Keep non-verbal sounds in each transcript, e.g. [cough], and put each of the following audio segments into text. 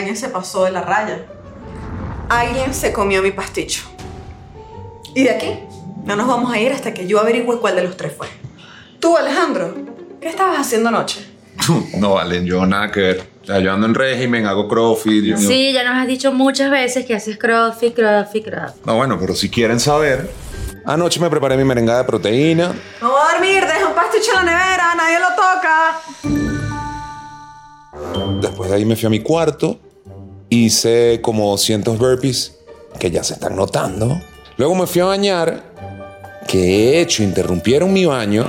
alguien se pasó de la raya. Alguien se comió mi pasticho. Y de aquí no nos vamos a ir hasta que yo averigüe cuál de los tres fue. Tú, Alejandro, ¿qué estabas haciendo anoche? [laughs] No, Valen, yo nada que ver. O sea, yo ando en régimen, hago crossfit. yo- Sí, ya nos has dicho muchas veces que haces crossfit, crossfit, crossfit. No, bueno, pero si quieren saber. Anoche me preparé mi merengada de proteína. No voy a dormir, deja un pasticho en la nevera, nadie lo toca. Después de ahí me fui a mi cuarto. Hice como 200 burpees, que ya se están notando. Luego me fui a bañar. Que he hecho, interrumpieron mi baño.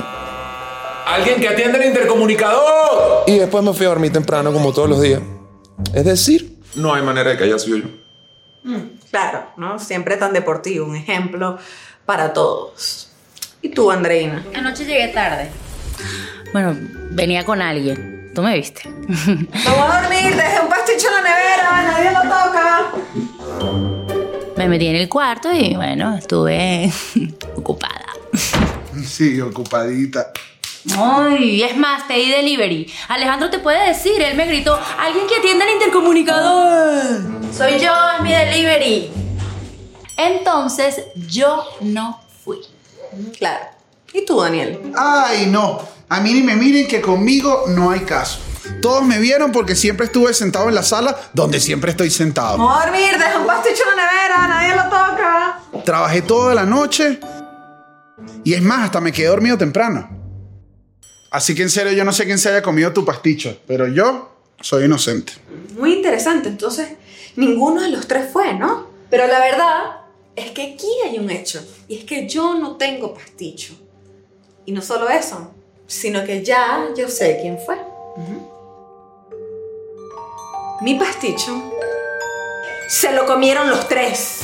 ¡Alguien que atienda el intercomunicador! Y después me fui a dormir temprano, como todos los días. Es decir, no hay manera de que haya sido yo. Claro, ¿no? Siempre tan deportivo, un ejemplo para todos. ¿Y tú, Andreina? Anoche llegué tarde. Bueno, venía con alguien. ¿Tú me viste? [laughs] No voy a dormir, dejé un pasticho en la nevera, nadie lo toca. Me metí en el cuarto y bueno, estuve [laughs] ocupada. Sí, ocupadita. Ay, es más, pedí delivery. Alejandro te puede decir, él me gritó, alguien que atienda el intercomunicador. Soy yo, es mi delivery. Entonces, yo no fui. Claro. ¿Y tú, Daniel? Ay, no. A mí ni me miren que conmigo no hay caso. Todos me vieron porque siempre estuve sentado en la sala donde siempre estoy sentado. A dormir, deja un pasticho en la nevera, nadie lo toca. Trabajé toda la noche y es más, hasta me quedé dormido temprano. Así que en serio yo no sé quién se haya comido tu pasticho, pero yo soy inocente. Muy interesante, entonces ninguno de los tres fue, ¿no? Pero la verdad es que aquí hay un hecho, y es que yo no tengo pasticho. Y no solo eso, sino que ya yo sé quién fue. Mi pasticho se lo comieron los tres.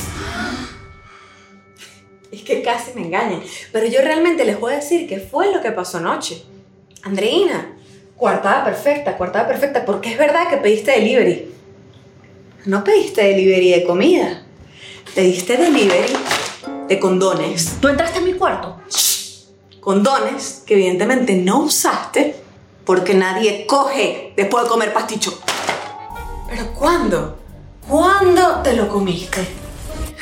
Es que casi me engañan, pero yo realmente les voy a decir qué fue lo que pasó anoche. Andreina, coartada perfecta, coartada perfecta, porque es verdad que pediste delivery. No pediste delivery de comida, pediste delivery de condones. ¿Tú entraste en mi cuarto? Condones que evidentemente no usaste porque nadie coge después de comer pasticho. ¿Pero cuándo? ¿Cuándo te lo comiste?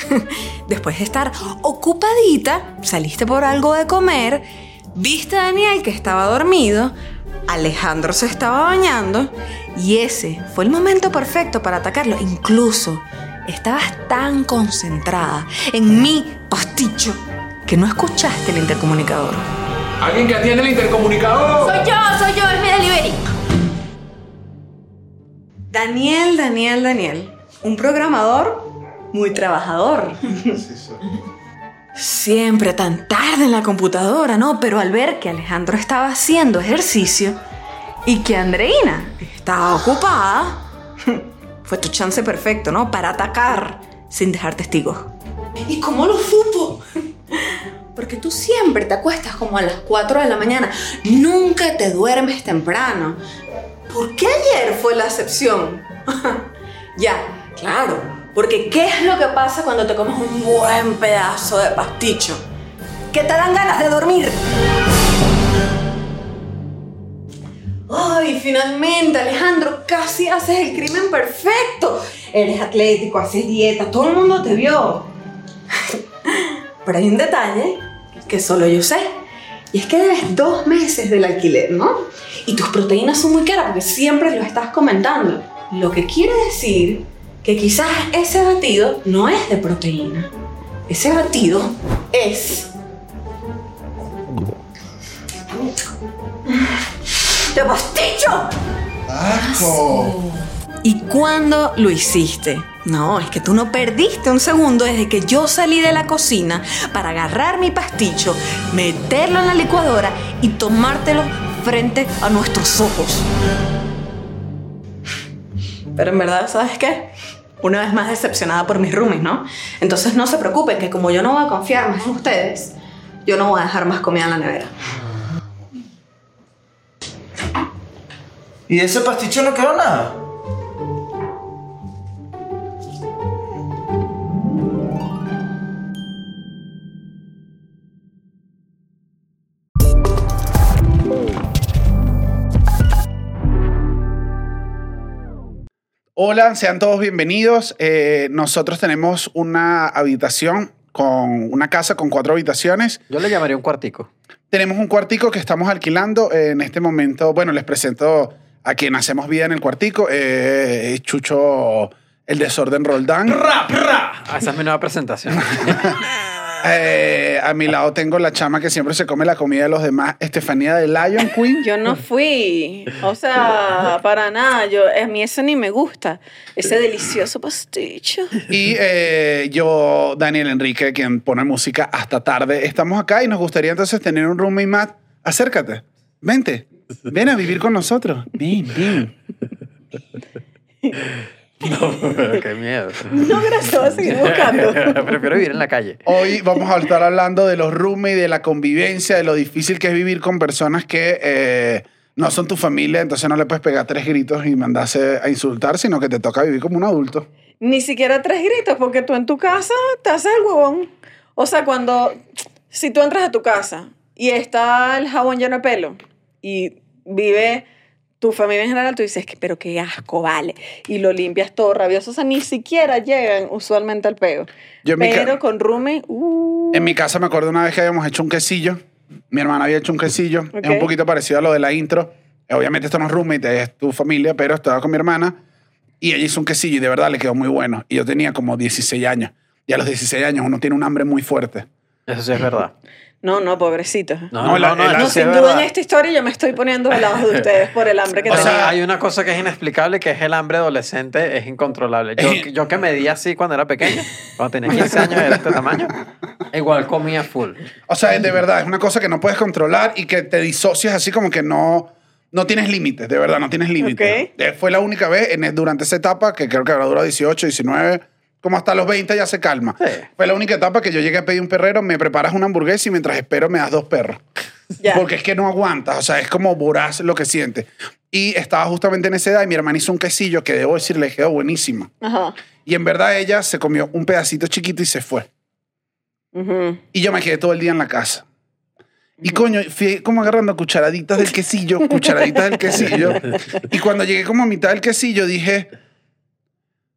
[laughs] Después de estar ocupadita, saliste por algo de comer, viste a Daniel que estaba dormido, Alejandro se estaba bañando y ese fue el momento perfecto para atacarlo. Incluso estabas tan concentrada en mi pasticho que no escuchaste el intercomunicador. ¡Alguien que atienda el intercomunicador! Soy yo, soy yo, es mi delivery. Daniel, Daniel, Daniel, un programador muy trabajador. [laughs] Siempre tan tarde en la computadora, ¿no? Pero al ver que Alejandro estaba haciendo ejercicio y que Andreina estaba ocupada, [laughs] fue tu chance perfecto, ¿no? Para atacar sin dejar testigos. ¿Y cómo lo supo? Porque tú siempre te acuestas como a las 4 de la mañana. Nunca te duermes temprano. ¿Por qué ayer fue la excepción? [laughs] ya, claro. Porque ¿qué es lo que pasa cuando te comes un buen pedazo de pasticho? Que te dan ganas de dormir. Ay, finalmente, Alejandro, casi haces el crimen perfecto. Eres atlético, haces dieta, todo el mundo te vio. [laughs] Pero hay un detalle que solo yo sé. Y es que debes dos meses del alquiler, ¿no? Y tus proteínas son muy caras porque siempre lo estás comentando. Lo que quiere decir que quizás ese batido no es de proteína. Ese batido es de pasticho. ¡Asco! ¿Y cuándo lo hiciste? No, es que tú no perdiste un segundo desde que yo salí de la cocina para agarrar mi pasticho, meterlo en la licuadora y tomártelo frente a nuestros ojos. Pero en verdad, ¿sabes qué? Una vez más decepcionada por mis roomies, ¿no? Entonces no se preocupen que como yo no voy a confiar más en ustedes, yo no voy a dejar más comida en la nevera. ¿Y ese pasticho no quedó nada? Hola, sean todos bienvenidos. Eh, nosotros tenemos una habitación con una casa con cuatro habitaciones. Yo le llamaría un cuartico. Tenemos un cuartico que estamos alquilando en este momento. Bueno, les presento a quien hacemos vida en el cuartico. Eh, Chucho, el desorden Roldán. Ah, esa es mi nueva presentación. [laughs] Eh, a mi lado tengo la chama que siempre se come la comida de los demás, Estefanía de Lion Queen. Yo no fui. O sea, para nada. Yo, a mí eso ni me gusta. Ese delicioso pasticho. Y eh, yo, Daniel Enrique, quien pone música hasta tarde. Estamos acá y nos gustaría entonces tener un roommate más. Acércate. Vente. Ven a vivir con nosotros. Ven, ven. [laughs] [laughs] Qué miedo. No, gracias. Voy a seguir buscando. [laughs] Prefiero vivir en la calle. Hoy vamos a estar hablando de los roommates, de la convivencia, de lo difícil que es vivir con personas que eh, no son tu familia, entonces no le puedes pegar tres gritos y mandarse a insultar, sino que te toca vivir como un adulto. Ni siquiera tres gritos, porque tú en tu casa te haces el huevón. O sea, cuando. Si tú entras a tu casa y está el jabón lleno de pelo y vive tu familia en general, tú dices, que, pero qué asco, vale. Y lo limpias todo rabioso. O sea, ni siquiera llegan usualmente al peo. Yo Pero con Rume, uh, En mi casa me acuerdo una vez que habíamos hecho un quesillo. Mi hermana había hecho un quesillo. Es un poquito parecido a lo de la intro. Obviamente esto no es roommate, es tu familia, pero estaba con mi hermana y ella hizo un quesillo y de verdad le quedó muy bueno. Y yo tenía como 16 años. Y a los 16 años uno tiene un hambre muy fuerte. Eso sí es verdad. [laughs] No, no, pobrecitos. No, No, la- la- eso No, sí es sin duda verdad. en esta historia yo me estoy poniendo del lado de ustedes por el hambre que O tenía. sea, hay una cosa que es inexplicable, que es el hambre adolescente, es incontrolable. Yo, yo que medía así cuando era pequeño, cuando tenía 15 años era este tamaño, igual comía full. O sea, de verdad, es una cosa que no puedes controlar y que te disocias así como que no, no tienes límites, de verdad, no tienes límites. Ok. Eh, Fue la única vez en, durante esa etapa, que creo que habrá durado 18, 19, como hasta los 20 ya se calma. Sí. Fue la única etapa que yo llegué a pedir un perrero, me preparas una hamburguesa y mientras espero me das dos perros. [laughs] Porque es que no aguantas, o sea, es como voraz lo que sientes. Y estaba justamente en esa edad y mi hermana hizo un quesillo que debo decir le quedó buenísimo. Ajá. Y en verdad ella se comió un pedacito chiquito y se fue. Y yo me quedé todo el día en la casa. Y coño, fui como agarrando cucharaditas del quesillo, cucharaditas del [laughs] quesillo. Y cuando llegué como a mitad del quesillo dije,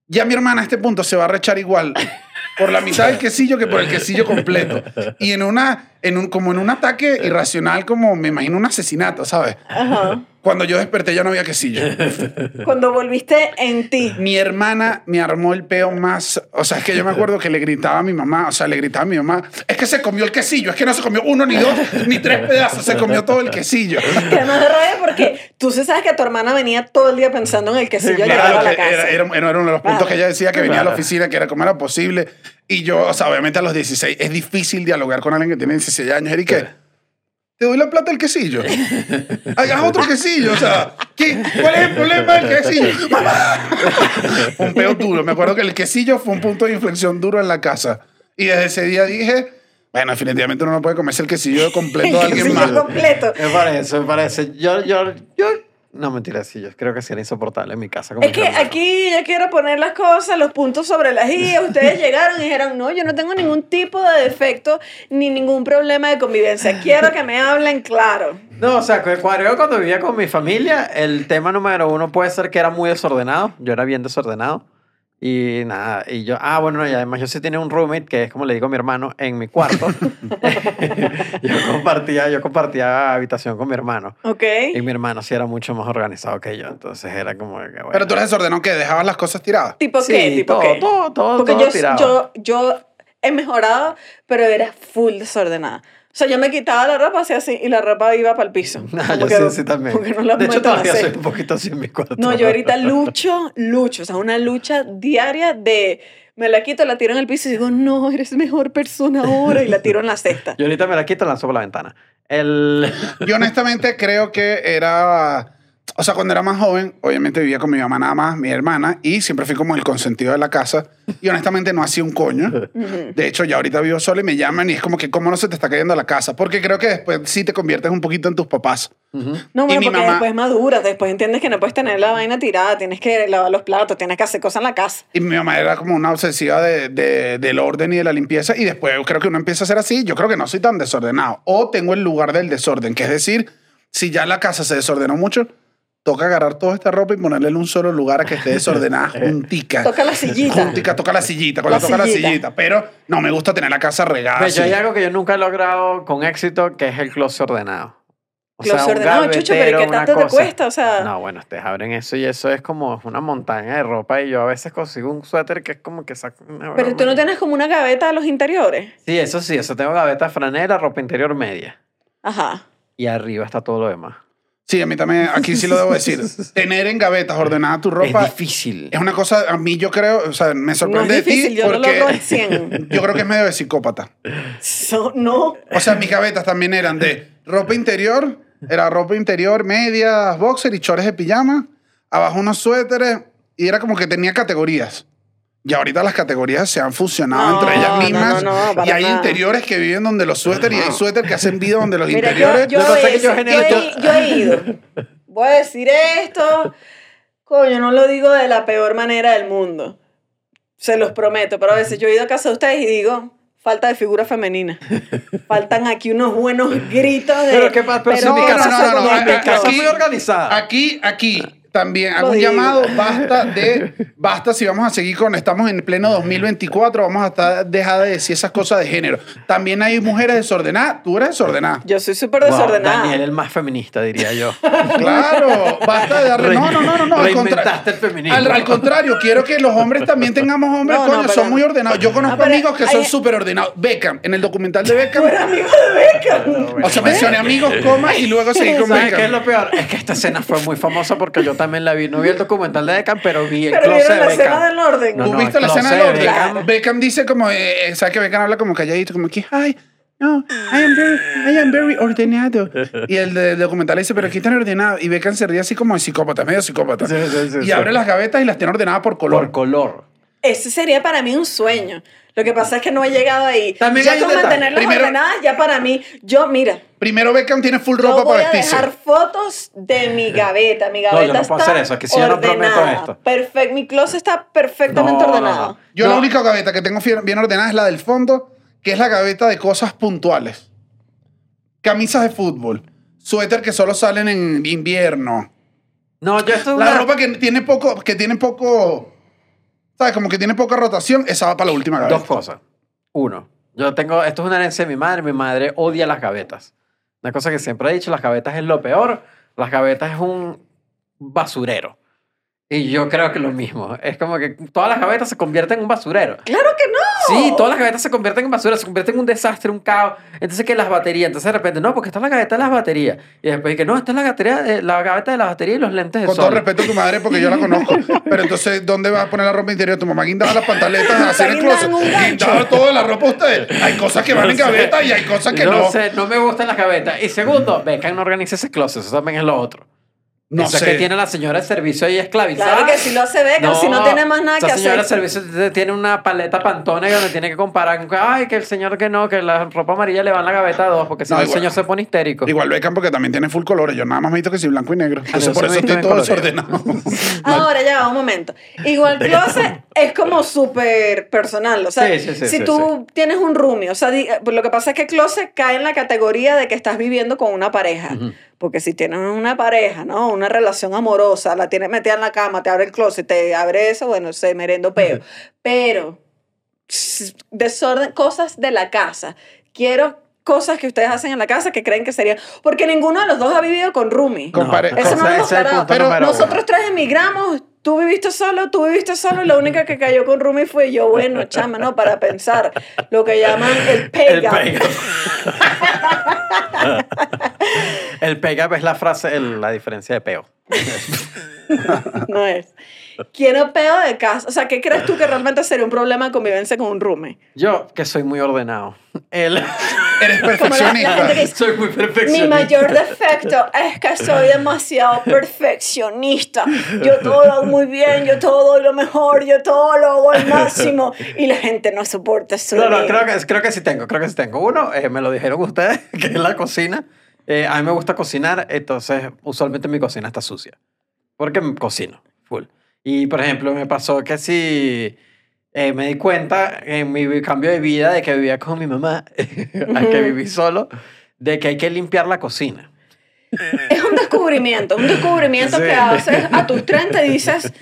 ya mi hermana a este punto se va a rechar igual por la mitad del quesillo que por el quesillo completo. Y en una, en un, como en un ataque irracional, como me imagino un asesinato, ¿sabes? Ajá. Cuando yo desperté ya no había quesillo. [laughs] Cuando volviste en ti. Mi hermana me armó el peo más. O sea, es que yo me acuerdo que le gritaba a mi mamá. O sea, le gritaba a mi mamá. Es que se comió el quesillo. Es que no se comió uno, ni dos, ni tres pedazos. Se comió todo el quesillo. Que además de rabia porque tú sí sabes que tu hermana venía todo el día pensando en el quesillo Sí, claro, a la casa. era, era, era uno de los puntos Claro. que ella decía que venía a la oficina, que era cómo era posible. Y yo, o sea, obviamente a los 16 es difícil dialogar con alguien que tiene 16 años. Eric, te doy la plata del quesillo. [laughs] Hagas otro quesillo. O sea, ¿qué? ¿cuál es el problema del quesillo? ¡Mamá! un peo duro. Me acuerdo que el quesillo fue un punto de inflexión duro en la casa. Y desde ese día dije, bueno, definitivamente uno no puede comerse el quesillo completo de El alguien quesillo más. completo. Me parece, me parece. Yo, yo, yo. No, mentira, sí, yo creo que sería insoportable en mi casa. con Es que hermanos. aquí yo quiero poner las cosas, los puntos sobre las i. Ustedes [laughs] llegaron y dijeron, no, yo no tengo ningún tipo de defecto ni ningún problema de convivencia. Quiero que me hablen claro. No, o sea, cu- cuando cuando vivía con mi familia, el tema número uno puede ser que era muy desordenado. Yo era bien desordenado. Y nada, y yo, ah, bueno, y además yo sí tenía un roommate, que es como le digo a mi hermano, en mi cuarto. [laughs] [laughs] yo, compartía, yo compartía habitación con mi hermano. ¿Ok? Y mi hermano sí era mucho más organizado que yo, entonces era como que, bueno. Pero tú eres desordenado que dejabas las cosas tiradas. ¿Tipo Sí, qué? ¿Tipo todo, qué? todo, todo, Porque todo yo, tirado. yo, yo he mejorado, pero era full desordenada. O sea, yo me quitaba la ropa así así y la ropa iba para el piso. [laughs] Ah, Como yo que- sí, sí también. Porque no la de hecho, todavía soy un poquito así en mi cuarto. No, yo ahorita lucho, lucho. O sea, una lucha diaria de me la quito, la tiro en el piso y digo, no, eres mejor persona ahora. Y la tiro en la cesta. [laughs] Yo ahorita me la quito y la lanzo por la ventana. El... Yo honestamente creo que era... O sea, cuando era más joven, obviamente vivía con mi mamá nada más, mi hermana, y siempre fui como el consentido de la casa. Y honestamente no hacía un coño. De hecho, ya ahorita vivo solo y me llaman y es como que, ¿cómo no se te está cayendo la casa? Porque creo que después sí te conviertes un poquito en tus papás. No, Y bueno, mi porque mamá- después maduras, después entiendes que no puedes tener la vaina tirada, tienes que lavar los platos, tienes que hacer cosas en la casa. Y mi mamá era como una obsesiva de, de- del orden y de la limpieza. Y después creo que uno empieza a ser así. Yo creo que no soy tan desordenado. O tengo el lugar del desorden, que es decir, si ya la casa se desordenó mucho, toca agarrar toda esta ropa y ponerla en un solo lugar a que esté desordenada, [laughs] juntica. Toca la sillita. Juntica, toca la sillita, con la, La toca la sillita. sillita. Pero no me gusta tener la casa regada. Pero yo así. hay algo que yo nunca he logrado con éxito, que es el closet ordenado. O Closet ordenado, chucho, pero ¿y gavetero, qué tanto te cuesta? O sea- No, bueno, ustedes abren eso y eso es como una montaña de ropa y yo a veces consigo un suéter que es como que saco una Pero tú no tienes como una gaveta de los interiores. Sí, eso sí, eso tengo gaveta franela, ropa interior media. Ajá. Y arriba está todo lo demás. Sí, a mí también, aquí sí lo debo decir. [laughs] Tener en gavetas ordenada tu ropa es difícil. es una cosa, a mí yo creo, o sea, me No sorprende es de difícil, ti yo porque logro en 100. [laughs] yo creo que es medio de psicópata. So- no. O sea, mis gavetas también eran de ropa interior, era ropa interior, medias, boxer y chores de pijama, abajo unos suéteres y era como que tenía categorías. Y ahorita las categorías se han fusionado No, entre ellas mismas. no, no, y hay nada. interiores que viven donde los suéteres y hay suéteres que hacen vida donde los Mira, interiores. yo, he- yo yo genero- he, yo he ido. Voy a decir esto. Coño, no lo digo de la peor manera del mundo. Se los prometo. Pero a veces yo he ido a casa de ustedes y digo, falta de figura femenina. Faltan aquí unos buenos gritos de... Pero qué pasa, pero, si no, mi no, casa, no, se- no, no, aquí- muy organizada. Aquí, aquí también hago un llamado, basta [laughs] de, basta si vamos a seguir con, estamos en pleno 2024, vamos a estar, dejar de decir esas cosas de género. También hay mujeres desordenadas, tú eres desordenada. Yo soy súper Wow, desordenada. Daniel, el más feminista, diría yo. [laughs] Claro, basta de darle, no, no, no, no, no, al, contra- Reinventaste el feminismo. al, al contrario, quiero que los hombres también tengamos hombres, No, no, coño, pero- son muy ordenados. Yo conozco No, pero amigos que son hay- súper ordenados. Beckham, en el documental de Beckham, [laughs] Tú eres amigo de Beckham. o sea, mencioné amigos, coma, y luego seguí con ¿Sabes qué es Beckham. lo peor? Es que esta escena fue muy famosa porque yo también la vi. No vi el documental de Beckham, pero vi el Pero closet vieron de la escena Beckham. del orden. No, ¿Tú no, viste el la escena closet del de orden? Beckham. Beckham dice como, eh, ¿sabes que Beckham habla como calladito? Como que, ay, no, I am very, I am very ordenado. Y el de- del documental dice, pero aquí están ordenados. Y Beckham se ríe así como de psicópata, medio psicópata. Sí, sí, sí, y sí. abre las gavetas y las tiene ordenadas por color. Por color. Ese sería para mí un sueño. Lo que pasa es que no he llegado ahí. También ya hay con mantenerlas Primero- ordenadas, ya para mí, yo, mira, Primero Beckham tiene full yo ropa voy para a vestirse. dejar fotos de mi [laughs] gaveta. Mi yo gaveta no puedo está hacer eso, es que si yo no prometo esto. Perfecto, mi closet está perfectamente No, no, ordenado. no. Yo No. la única gaveta que tengo bien ordenada es la del fondo, que es la gaveta de cosas puntuales. Camisas de fútbol, suéter que solo salen en invierno. No, yo esto es La una- ropa que tiene poco, que tiene poco, ¿sabes? Como que tiene poca rotación, esa va para la última gaveta. Dos cosas. Uno, yo tengo, esto es una herencia de mi madre, mi madre odia las gavetas. Una cosa que siempre he dicho, las gavetas es lo peor, las gavetas es un basurero. Y yo creo que lo mismo. Es como que todas las gavetas se convierten en un basurero. Claro que no. Sí, todas las gavetas se convierten en basura, se convierten en un desastre, un caos. Entonces, que las baterías, entonces de repente, no, porque esta es la gaveta de las baterías. Y después, que no, esta es la, batería de, la gaveta de las baterías y los lentes de Con sol. todo respeto a tu madre, porque yo la conozco. Pero entonces, ¿dónde vas a poner la ropa interior? Tu mamá guindaba las pantaletas, hacer el closet. Guindaba toda la ropa usted. Hay cosas que van en sé. gaveta y hay cosas que no. no sé, no me gustan las gavetas. Y segundo, Beckham no organiza ese closet, eso también es lo otro. No eso sé. es que tiene la señora de servicio ahí esclavizada. Claro que si lo hace Beckham, si no tiene más nada que señora hacer. de servicio tiene una paleta pantone donde tiene que comparar. con, Ay, que el señor que no, que la ropa amarilla le va en la gaveta a dos, porque si No, no, el señor se pone histérico. Igual Beckham porque también tiene full colores. Yo nada más me he visto que sí blanco y negro. Entonces no por eso estoy todo en desordenado. [laughs] Ahora ya va un momento. Igual closet es como súper personal. O sea, Sí, sí, sí, si sí, tú tienes un roomie, o sea, pues lo que pasa es que closet cae en la categoría de que estás viviendo con una pareja. Porque si tienes una pareja, ¿no? Una relación amorosa, la tienes metida en la cama, te abre el closet, te abre eso, bueno, se merendo peo. Pero, desorden, cosas de la casa. Quiero cosas que ustedes hacen en la casa que creen que serían. Porque ninguno de los dos ha vivido con roomie. Con pare- Eso no lo hemos Pero nosotros tres emigramos. Tú viviste solo, tú viviste solo. y La única que cayó con roomie fue yo. Bueno, chama, ¿no? Para pensar. Lo que llaman el pay El gap. pay gap. [laughs] el pay gap es la frase, el- la diferencia de peo. [laughs] No es. Quiero peo de casa. O sea, ¿qué crees tú que realmente sería un problema de convivencia con un roomie? Yo, que soy muy ordenado. El, Eres Como la- la perfeccionista. que soy muy Mi perfeccionista. mayor defecto es que soy demasiado perfeccionista. Yo todo lo hago muy bien, yo todo doy lo mejor, yo todo lo hago al máximo. Y la gente no soporta eso. No, no, creo que, creo que sí tengo, creo que sí tengo. Uno, eh, me lo dijeron ustedes, [laughs] que es la cocina. Eh, a mí me gusta cocinar, entonces usualmente mi cocina está sucia. Porque cocino, full. Y, por ejemplo, me pasó que si eh, me di cuenta en mi cambio de vida de que vivía con mi mamá, [laughs] a que viví solo, de que hay que limpiar la cocina. es un descubrimiento, un descubrimiento Sí. que haces a tus 30 y dices,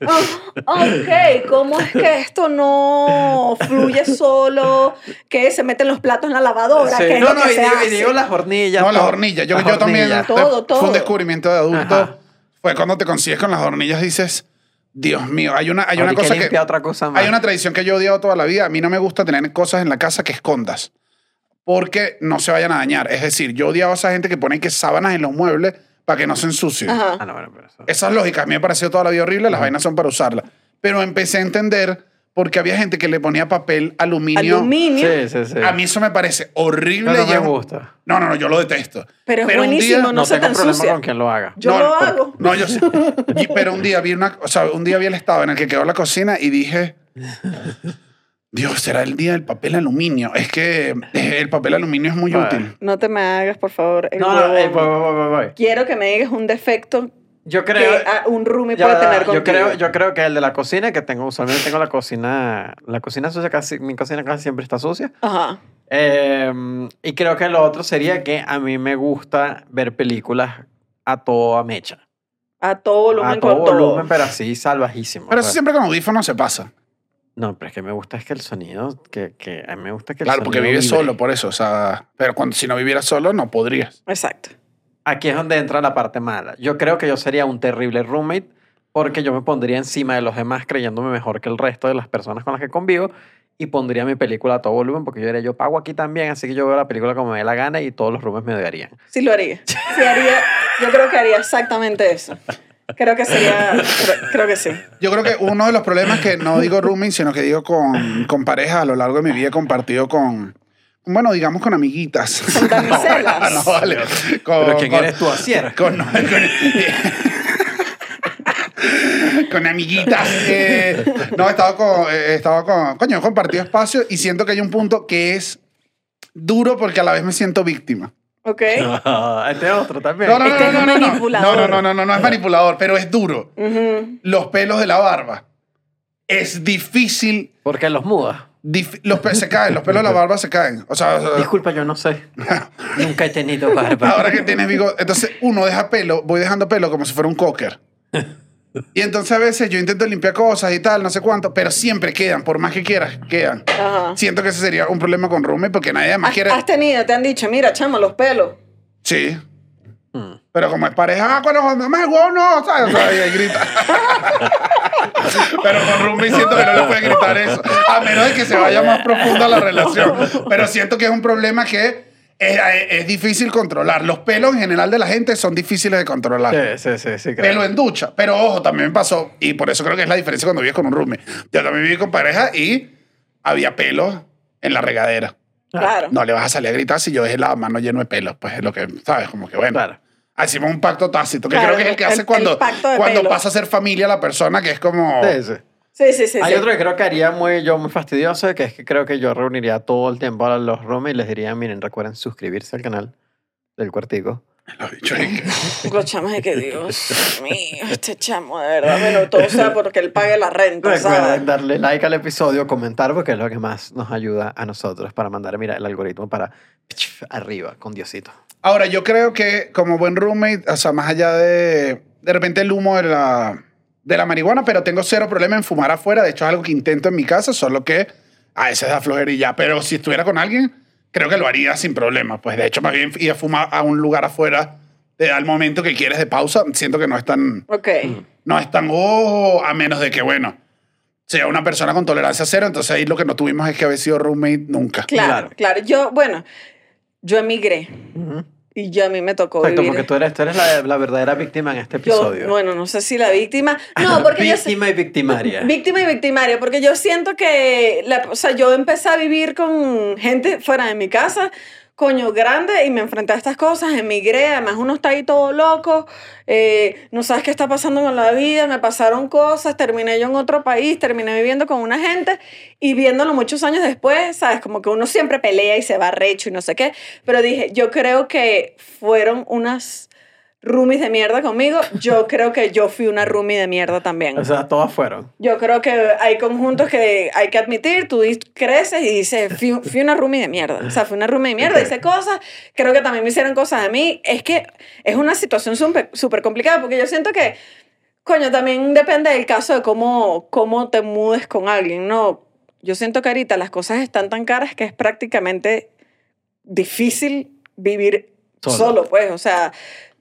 "Ah, ok, ¿cómo es que esto no fluye solo? Que se meten los platos en la lavadora, Sí. que es No, no, que y se digo, y hace? digo las hornillas. No, las hornillas. Yo, Las yo también. Todo, todo. Fue un descubrimiento de adulto. Ajá. Fue cuando te consigues con las hornillas dices, Dios mío, hay una, hay una cosa que... limpia otra cosa más. Hay una tradición que yo he odiado toda la vida. A mí no me gusta tener cosas en la casa que escondas. Porque no se vayan a dañar. Es decir, yo odiaba a esa gente que pone que sábanas en los muebles para que no se ensucien. Ajá. Ah, no, bueno, pero eso- Esas lógicas a mí me pareció toda la vida horrible. Las vainas son para usarlas. Pero empecé a entender porque había gente que le ponía papel aluminio. Aluminio. Sí, sí, sí. A mí eso me parece horrible. Pero no me gusta. No, no, no, yo lo detesto. Pero es buenísimo, día- no, No se tengo problema con quien lo haga. Yo lo hago. [laughs] No, yo sí. Pero un día vi una, o sea, un día vi el estado en el que quedó la cocina y dije, Dios, será el día del papel aluminio. Es que el papel aluminio es muy Vale. útil. No te me hagas, por favor, el No, no, eh, voy, voy, voy, voy. Quiero que me digas un defecto Yo que creo. ah, un roomie Ya, puede tener yo contigo. creo, yo creo que el de la cocina, que tengo, usualmente tengo la cocina, la cocina sucia casi, mi cocina casi siempre está sucia. Ajá. Eh, y creo que lo otro sería que a mí me gusta ver películas a toda mecha. A todo volumen a todo con todo. volumen, pero así salvajísimo. Pero eso sea, siempre con audífonos se pasa. No, pero es que me gusta es que el sonido, que, que a mí me gusta que el Claro, porque vives vibre. solo, por eso. O sea, pero cuando, si no vivieras solo, no podrías. Exacto. Aquí es donde entra la parte mala. Yo creo que yo sería un terrible roommate porque yo me pondría encima de los demás creyéndome mejor que el resto de las personas con las que convivo y pondría mi película a todo volumen porque yo diría, yo pago aquí también, así que yo veo la película como me dé la gana y todos los roommates me odiarían. Sí lo haría. Sí haría. Yo creo que haría exactamente eso. Creo que sería. Creo, creo que sí. Yo creo que uno de los problemas que no digo rooming, sino que digo con, con pareja a lo largo de mi vida he compartido con, bueno, digamos con amiguitas. Con damiselas. [laughs] No, vale. Con, Pero ¿quién con- eres tú, Asier? Con, con, con amiguitas. Eh, no, he estado con, he estado con, coño, he compartido espacio y siento que hay un punto que es duro porque a la vez me siento víctima. ¿Ok? [laughs] este es otro también. No, no, no, Este no, es no, no, no, manipulador. no, no, no, no, no es manipulador, pero es duro. Ujú. Los pelos de la barba. Es difícil Porque los muda. Los se caen, los pelos de la barba se caen. O sea, o sea, Disculpa, yo no sé. [laughs] Nunca he tenido barba. ahora que tienes bigote, entonces uno deja pelo, voy dejando pelo como si fuera un cocker. [laughs] Y entonces a veces yo intento limpiar cosas y tal, no sé cuánto, pero siempre quedan, por más que quieras, quedan. Ajá. Siento que ese sería un problema con roommate porque nadie más ¿Has, quiere. has tenido, te han dicho, mira, chamo, los pelos. Sí. Mm. Pero como es pareja, ah, cuando mamá huevo, no, ¿sabes? O sea, y ahí grita. Pero con roommate siento que no le puede gritar eso, a menos de que se vaya más profunda la relación. Pero siento que es un problema que es, es difícil controlar. Los pelos en general de la gente son difíciles de controlar. Sí, sí, sí, sí. creo. Pelo en ducha. Pero ojo, también me pasó, y por eso creo que es la diferencia cuando vives con un roommate. Yo también viví con pareja y había pelos en la regadera. Claro. No le vas a salir a gritar si yo dejé la mano lleno de pelos. Pues es lo que, ¿sabes? Como que bueno. Claro. Hicimos un pacto tácito, que Claro, creo que es el que el- hace el cuando, pacto de cuando pelo. pasa a ser familia la persona, que es como... Sí, sí. Sí, sí, sí. Hay sí. otro que creo que haría muy, yo muy fastidioso, que es que creo que yo reuniría todo el tiempo a los roommates y les diría, miren, recuerden suscribirse al canal del Cuartico. Lo he dicho ahí. [laughs] Los chamos de que Dios mío, este chamo, de verdad. Bueno, todo sea porque él pague la renta, ¿sabes? Recuerden darle like al episodio, comentar, porque es lo que más nos ayuda a nosotros para mandar, mira, el algoritmo para arriba con Diosito. Ahora, yo creo que como buen roommate, o sea, más allá de de repente el humo de la, de la marihuana, pero tengo cero problema en fumar afuera. De hecho, es algo que intento en mi casa, solo que a veces da flojera y ya. Pero si estuviera con alguien, creo que lo haría sin problema. Pues de hecho, más bien ir a fumar a un lugar afuera eh, al momento que quieres de pausa, siento que no es tan, Ok. no es tan, oh, a menos de que, bueno, sea una persona con tolerancia cero. Entonces ahí lo que no tuvimos es que haber sido roommate nunca. Claro, claro. Yo, bueno, yo emigré y yo a mí me tocó Exacto, vivir. porque tú eres, tú eres la, la verdadera víctima en este yo, episodio. bueno, no sé si la víctima. [laughs] No, porque yo víctima y victimaria. Víctima y victimaria, porque yo siento que, la- o sea, yo empecé a vivir con gente fuera de mi casa, coño, grande, y me enfrenté a estas cosas, emigré, además uno está ahí todo loco, eh, no sabes qué está pasando con la vida, me pasaron cosas, terminé yo en otro país, terminé viviendo con una gente, y viéndolo muchos años después, sabes, como que uno siempre pelea y se va recho y no sé qué, pero dije, yo creo que fueron unas roomies de mierda conmigo, yo [laughs] creo que yo fui una roomie de mierda también. O sea, todas fueron. Yo creo que hay conjuntos que hay que admitir, tú creces y dices, fui, [laughs] fui una roomie de mierda. O sea, fui una roomie de mierda, hice cosas, creo que también me hicieron cosas a mí. Es que es una situación súper súper complicada porque yo siento que, coño, también depende del caso de cómo, cómo te mudes con alguien, ¿no? Yo siento que ahorita las cosas están tan caras que es prácticamente difícil vivir Solo. solo, pues, o sea,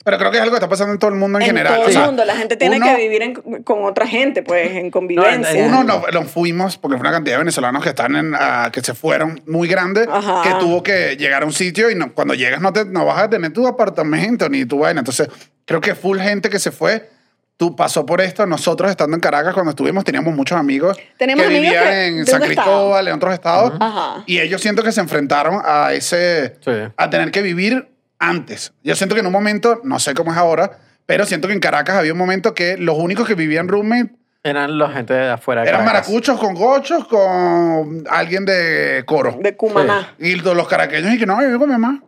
Pero creo que es algo que está pasando en todo el mundo en, en general. todo O el mundo, la gente tiene uno- que vivir en- con otra gente, pues, en convivencia. Uno nos, nos fuimos porque fue una cantidad de venezolanos que están en, ah, que se fueron muy grande, Ajá. que tuvo que llegar a un sitio y no, cuando llegas no, te, no vas a tener tu apartamento ni tu vaina. Entonces, creo que full gente que se fue. Tú pasó por esto. Nosotros estando en Caracas cuando estuvimos teníamos muchos amigos Tenemos que amigos vivían que- en San un estado. Cristóbal, en otros estados. Ajá. Y ellos siento que se enfrentaron a ese, Sí. a tener que vivir antes. Yo siento que en un momento, no sé cómo es ahora, pero siento que en Caracas había un momento que los únicos que vivían roommate Eran la gente de afuera de eran Caracas. maracuchos con gochos, con alguien de coro. De Cumaná. Y todos los caraqueños y que no, yo vivo con mi mamá.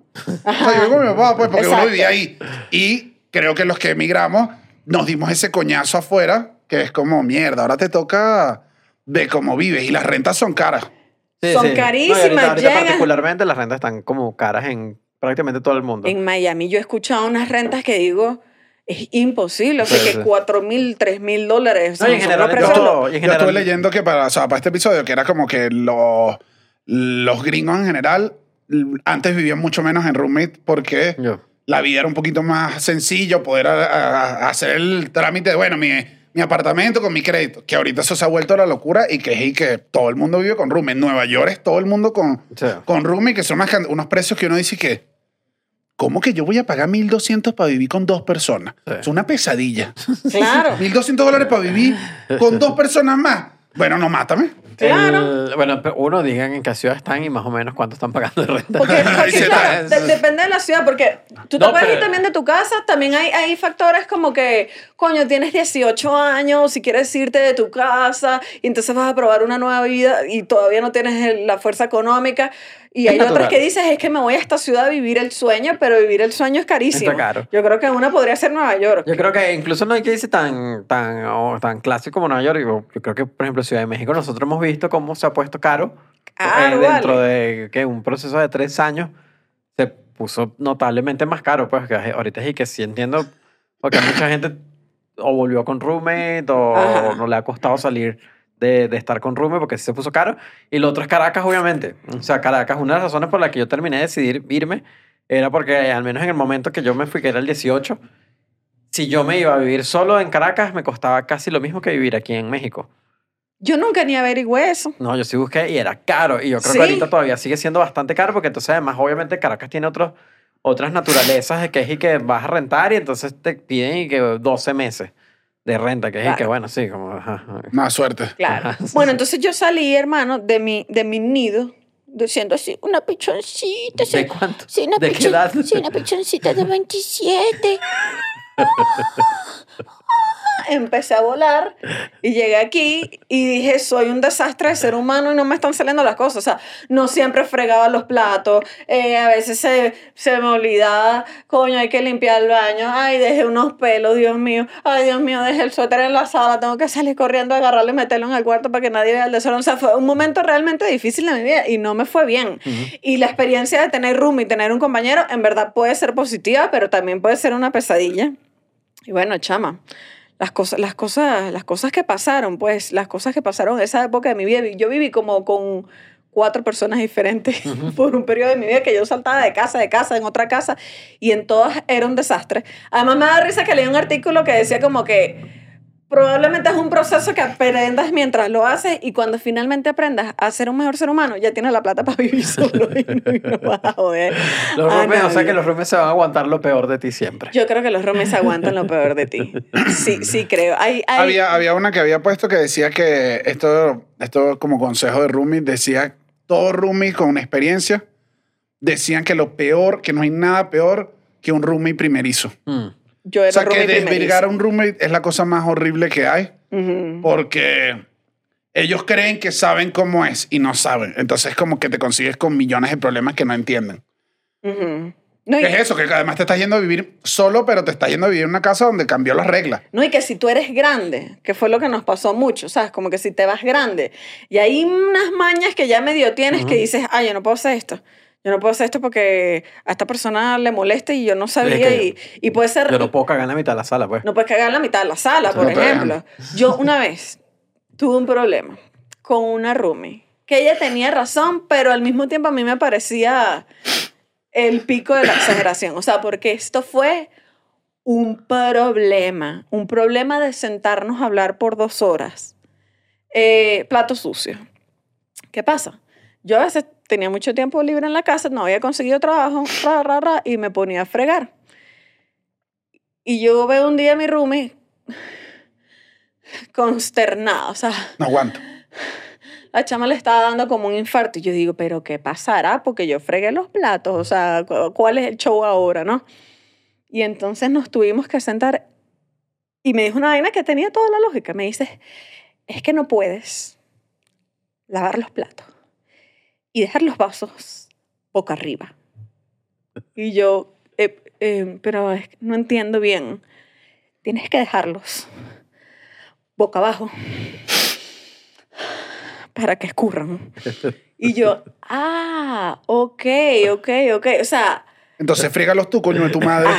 O sea, yo vivo con mi papá, pues, porque uno Exacto. vivía ahí. Y creo que los que emigramos nos dimos ese coñazo afuera, que es como, mierda, ahora te toca de cómo vives. Y las rentas son caras. Sí, Son sí. No, y carísimas, ahorita, ahorita llegan- particularmente las rentas están como caras en prácticamente todo el mundo. En Miami yo he escuchado unas rentas que digo, es imposible. O sea, Sí, que sí. 4 mil, 3 mil dólares. No, en general, yo- y en Yo estuve general- leyendo que para, o sea, para este episodio, que era como que los, los gringos en general antes vivían mucho menos en roommate porque Yo. la vida era un poquito más sencillo, poder a- a- hacer el trámite de, bueno, mi, mi apartamento con mi crédito, que ahorita eso se ha vuelto la locura y que, y que todo el mundo vive con room. En Nueva York es todo el mundo con, Sí. con room y que son unas unos precios que uno dice que, ¿cómo que yo voy a pagar 1.200 para vivir con dos personas? Sí. Es una pesadilla. [laughs] Claro. 1.200 dólares para vivir con dos personas más. Bueno, no, mátame. Claro. El- bueno, pero uno digan en qué ciudad están y más o menos cuánto están pagando de renta. Porque, [laughs] claro, de- depende de la ciudad, porque tú te No, puedes ir también de tu casa, también hay, hay factores como que, coño, tienes 18 años, si quieres irte de tu casa, y entonces vas a probar una nueva vida y todavía no tienes el- la fuerza económica. Y Es hay otras natural. que dices, es que me voy a esta ciudad a vivir el sueño, pero vivir el sueño es carísimo. Está caro. Yo creo que una podría ser Nueva York. Yo creo que incluso no hay que irse tan, tan, o tan clásico como Nueva York. Yo, yo creo que, por ejemplo, Ciudad de México, nosotros hemos visto cómo se ha puesto caro. Caro, eh, dentro vale. de que un proceso de tres años se puso notablemente más caro. Pues que ahorita sí que sí entiendo, porque mucha gente o volvió con roommate o Ajá. no le ha costado salir de, de estar con roommate porque sí se puso caro. Y lo otro es Caracas, obviamente. O sea, Caracas, una de las razones por las que yo terminé de decidir irme era porque al menos en el momento que yo me fui, que era el 18, si yo me iba a vivir solo en Caracas, me costaba casi lo mismo que vivir aquí en México. Yo nunca ni averigüé eso. No, yo sí busqué y era caro. Y yo creo ¿Sí? que ahorita todavía sigue siendo bastante caro porque entonces además obviamente Caracas tiene otros, otras naturalezas de que es y que vas a rentar y entonces te piden y que 12 meses de renta, que es que bueno, sí, como... ajá, ajá. Más suerte. Claro. Ajá, sí, Bueno, sí. entonces yo salí, hermano, de mi, de mi nido, diciendo así, una pichoncita. ¿De cuánto? Sí, una ¿De qué edad? Sí, una pichoncita de 27. [laughs] Empecé a volar y llegué aquí y dije, soy un desastre de ser humano y no me están saliendo las cosas. O sea, no siempre fregaba los platos, eh, a veces se, se me olvidaba, coño, hay que limpiar el baño, ay, dejé unos pelos, Dios mío, ay, Dios mío, dejé el suéter en la sala, tengo que salir corriendo a agarrarlo y meterlo en el cuarto para que nadie vea el desorden. O sea, fue un momento realmente difícil de mi vida y no me fue bien. Y la experiencia de tener room y tener un compañero, en verdad puede ser positiva, pero también puede ser una pesadilla. Y bueno, chama, las cosas, las cosas, las cosas que pasaron, pues, las cosas que pasaron en esa época de mi vida, yo viví como con cuatro personas diferentes [laughs] por un periodo de mi vida que yo saltaba de casa, de casa, en otra casa, y en todas era un desastre. Además me da risa que leí un artículo que decía como que probablemente es un proceso que aprendas mientras lo haces y cuando finalmente aprendas a ser un mejor ser humano, ya tienes la plata para vivir solo y no, y no vas a joder. Los a roommates, o sea que los roommates se van a aguantar lo peor de ti siempre. Yo creo que los romes aguantan lo peor de ti. Sí, sí creo. Hay, hay- Había, había una que había puesto que decía que esto, esto como consejo de roomie, decía todo roomie con experiencia decían que lo peor, que no hay nada peor que un roomie primerizo. Mm. Yo era O sea, que desvirgar a un roommate es la cosa más horrible que hay porque ellos creen que saben cómo es y no saben. Entonces como que te consigues con millones de problemas que no entienden. No, y, ¿Qué es eso? Que además te estás yendo a vivir solo, pero te estás yendo a vivir en una casa donde cambió las reglas. no, y que si tú eres grande, que fue lo que nos pasó mucho, ¿sabes? Como que si te vas grande y hay unas mañas que ya medio tienes que dices, ay, yo no puedo hacer esto. Yo no puedo hacer esto porque a esta persona le molesta y yo no sabía que y, y puede ser... Yo no puedo cagar en la mitad de la sala, pues. No puedes cagar en la mitad de la sala, por No ejemplo. Yo una vez tuve un problema con una roomie, que ella tenía razón, pero al mismo tiempo a mí me parecía el pico de la exageración. O sea, porque esto fue un problema, un problema de sentarnos a hablar por dos horas. Eh, plato sucio. ¿Qué pasa? Yo a veces tenía mucho tiempo libre en la casa, no había conseguido trabajo, ra, ra, ra, y me ponía a fregar. Y yo veo un día a mi roomie consternada, o sea, No aguanto. la chama le estaba dando como un infarto. Y yo digo, ¿pero qué pasará? Porque yo fregué los platos, o sea, cu- ¿cuál es el show ahora, no? Y entonces nos tuvimos que sentar y me dijo una vaina que tenía toda la lógica. Me dice, es que no puedes lavar los platos y dejar los vasos boca arriba. Y yo, "Eh, eh, pero es que no entiendo bien. Tienes que dejarlos boca abajo para que escurran. Y yo, ah, ok, ok, ok. O sea, Entonces, frígalos tú, coño de tu madre.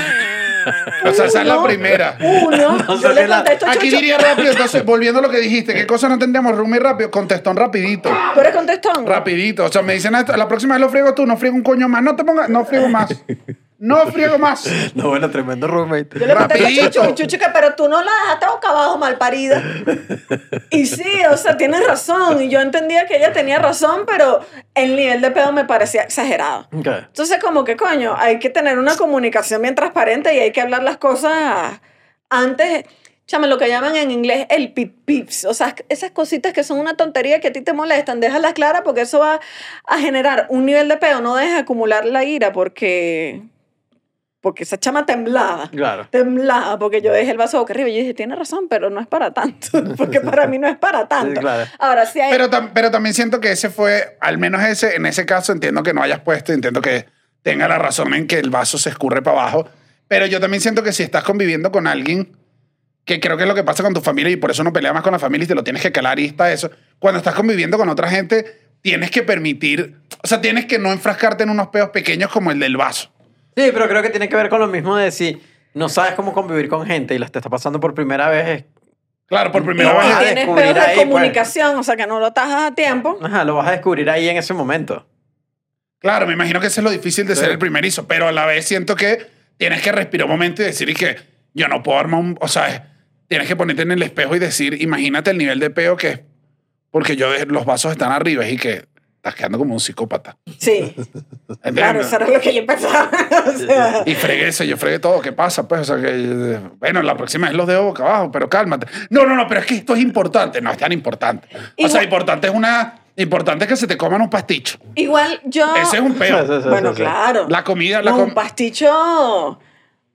O sea, esa es la primera. Uno, [laughs] No yo sé le qué la- contesto Aquí diría rápido, entonces, volviendo a lo que dijiste, ¿qué cosa no entendíamos? Rumi rápido, contestón rapidito. ¿Tú eres contestón? Rapidito. O sea, me dicen, "Ah, la próxima vez lo friego tú, no friego un coño más. No te pongas, no friego más. [laughs] No friego más. [laughs] No, bueno, tremendo roommate. Yo le contesto a. Chucho, que pero tú no la dejaste boca abajo, mal parida. Y sí, o sea, tienes razón. Y yo entendía que ella tenía razón, pero el nivel de pedo me parecía exagerado. Ok. Entonces, como que coño, hay que tener una comunicación bien transparente y hay que hablar las cosas antes. Chame, lo que llaman en inglés el pip pips. O sea, esas cositas que son una tontería que a ti te molestan, déjalas claras porque eso va a generar un nivel de pedo. No dejes acumular la ira porque. Porque esa chama temblaba. Claro. Temblaba porque yo dejé el vaso boca arriba y yo dije, tiene razón, pero no es para tanto. [laughs] Porque para mí no es para tanto. Sí, claro. Ahora sí hay. Pero, tam- pero también siento que ese fue, al menos ese, en ese caso, entiendo que no hayas puesto, entiendo que tenga la razón en que el vaso se escurre para abajo. Pero yo también siento que si estás conviviendo con alguien, que creo que es lo que pasa con tu familia y por eso no peleas más con la familia y te lo tienes que calar y está eso. Cuando estás conviviendo con otra gente, tienes que permitir, o sea, tienes que no enfrascarte en unos pedos pequeños como el del vaso. Sí, pero creo que tiene que ver con lo mismo de si no sabes cómo convivir con gente y la te está pasando por primera vez. Claro, por primera No vas a vez. tienes descubrir pedos de ahí, pues. comunicación, o sea, que no lo tajas a tiempo. Ajá, lo vas a descubrir ahí en ese momento. Claro, me imagino que eso es lo difícil de Sí. ser el primerizo, pero a la vez siento que tienes que respirar un momento y decir y que yo no puedo armar un... O sea, tienes que ponerte en el espejo y decir, imagínate el nivel de peo que es, porque yo de- los vasos están arriba y que estás quedando como un psicópata. Sí, claro, eso era lo que yo pensaba. o sea, Y fregué eso, yo fregué todo. ¿Qué pasa? Pues, o sea, que, bueno, la próxima vez los dejo boca abajo, pero cálmate. No, no, no, pero es que esto es importante. No es tan importante. O sea, importante es una... Importante es que se te coman un pasticho. igual yo... Ese es un peo. sí, sí, bueno, sí, claro. La comida, la No, com- un pasticho...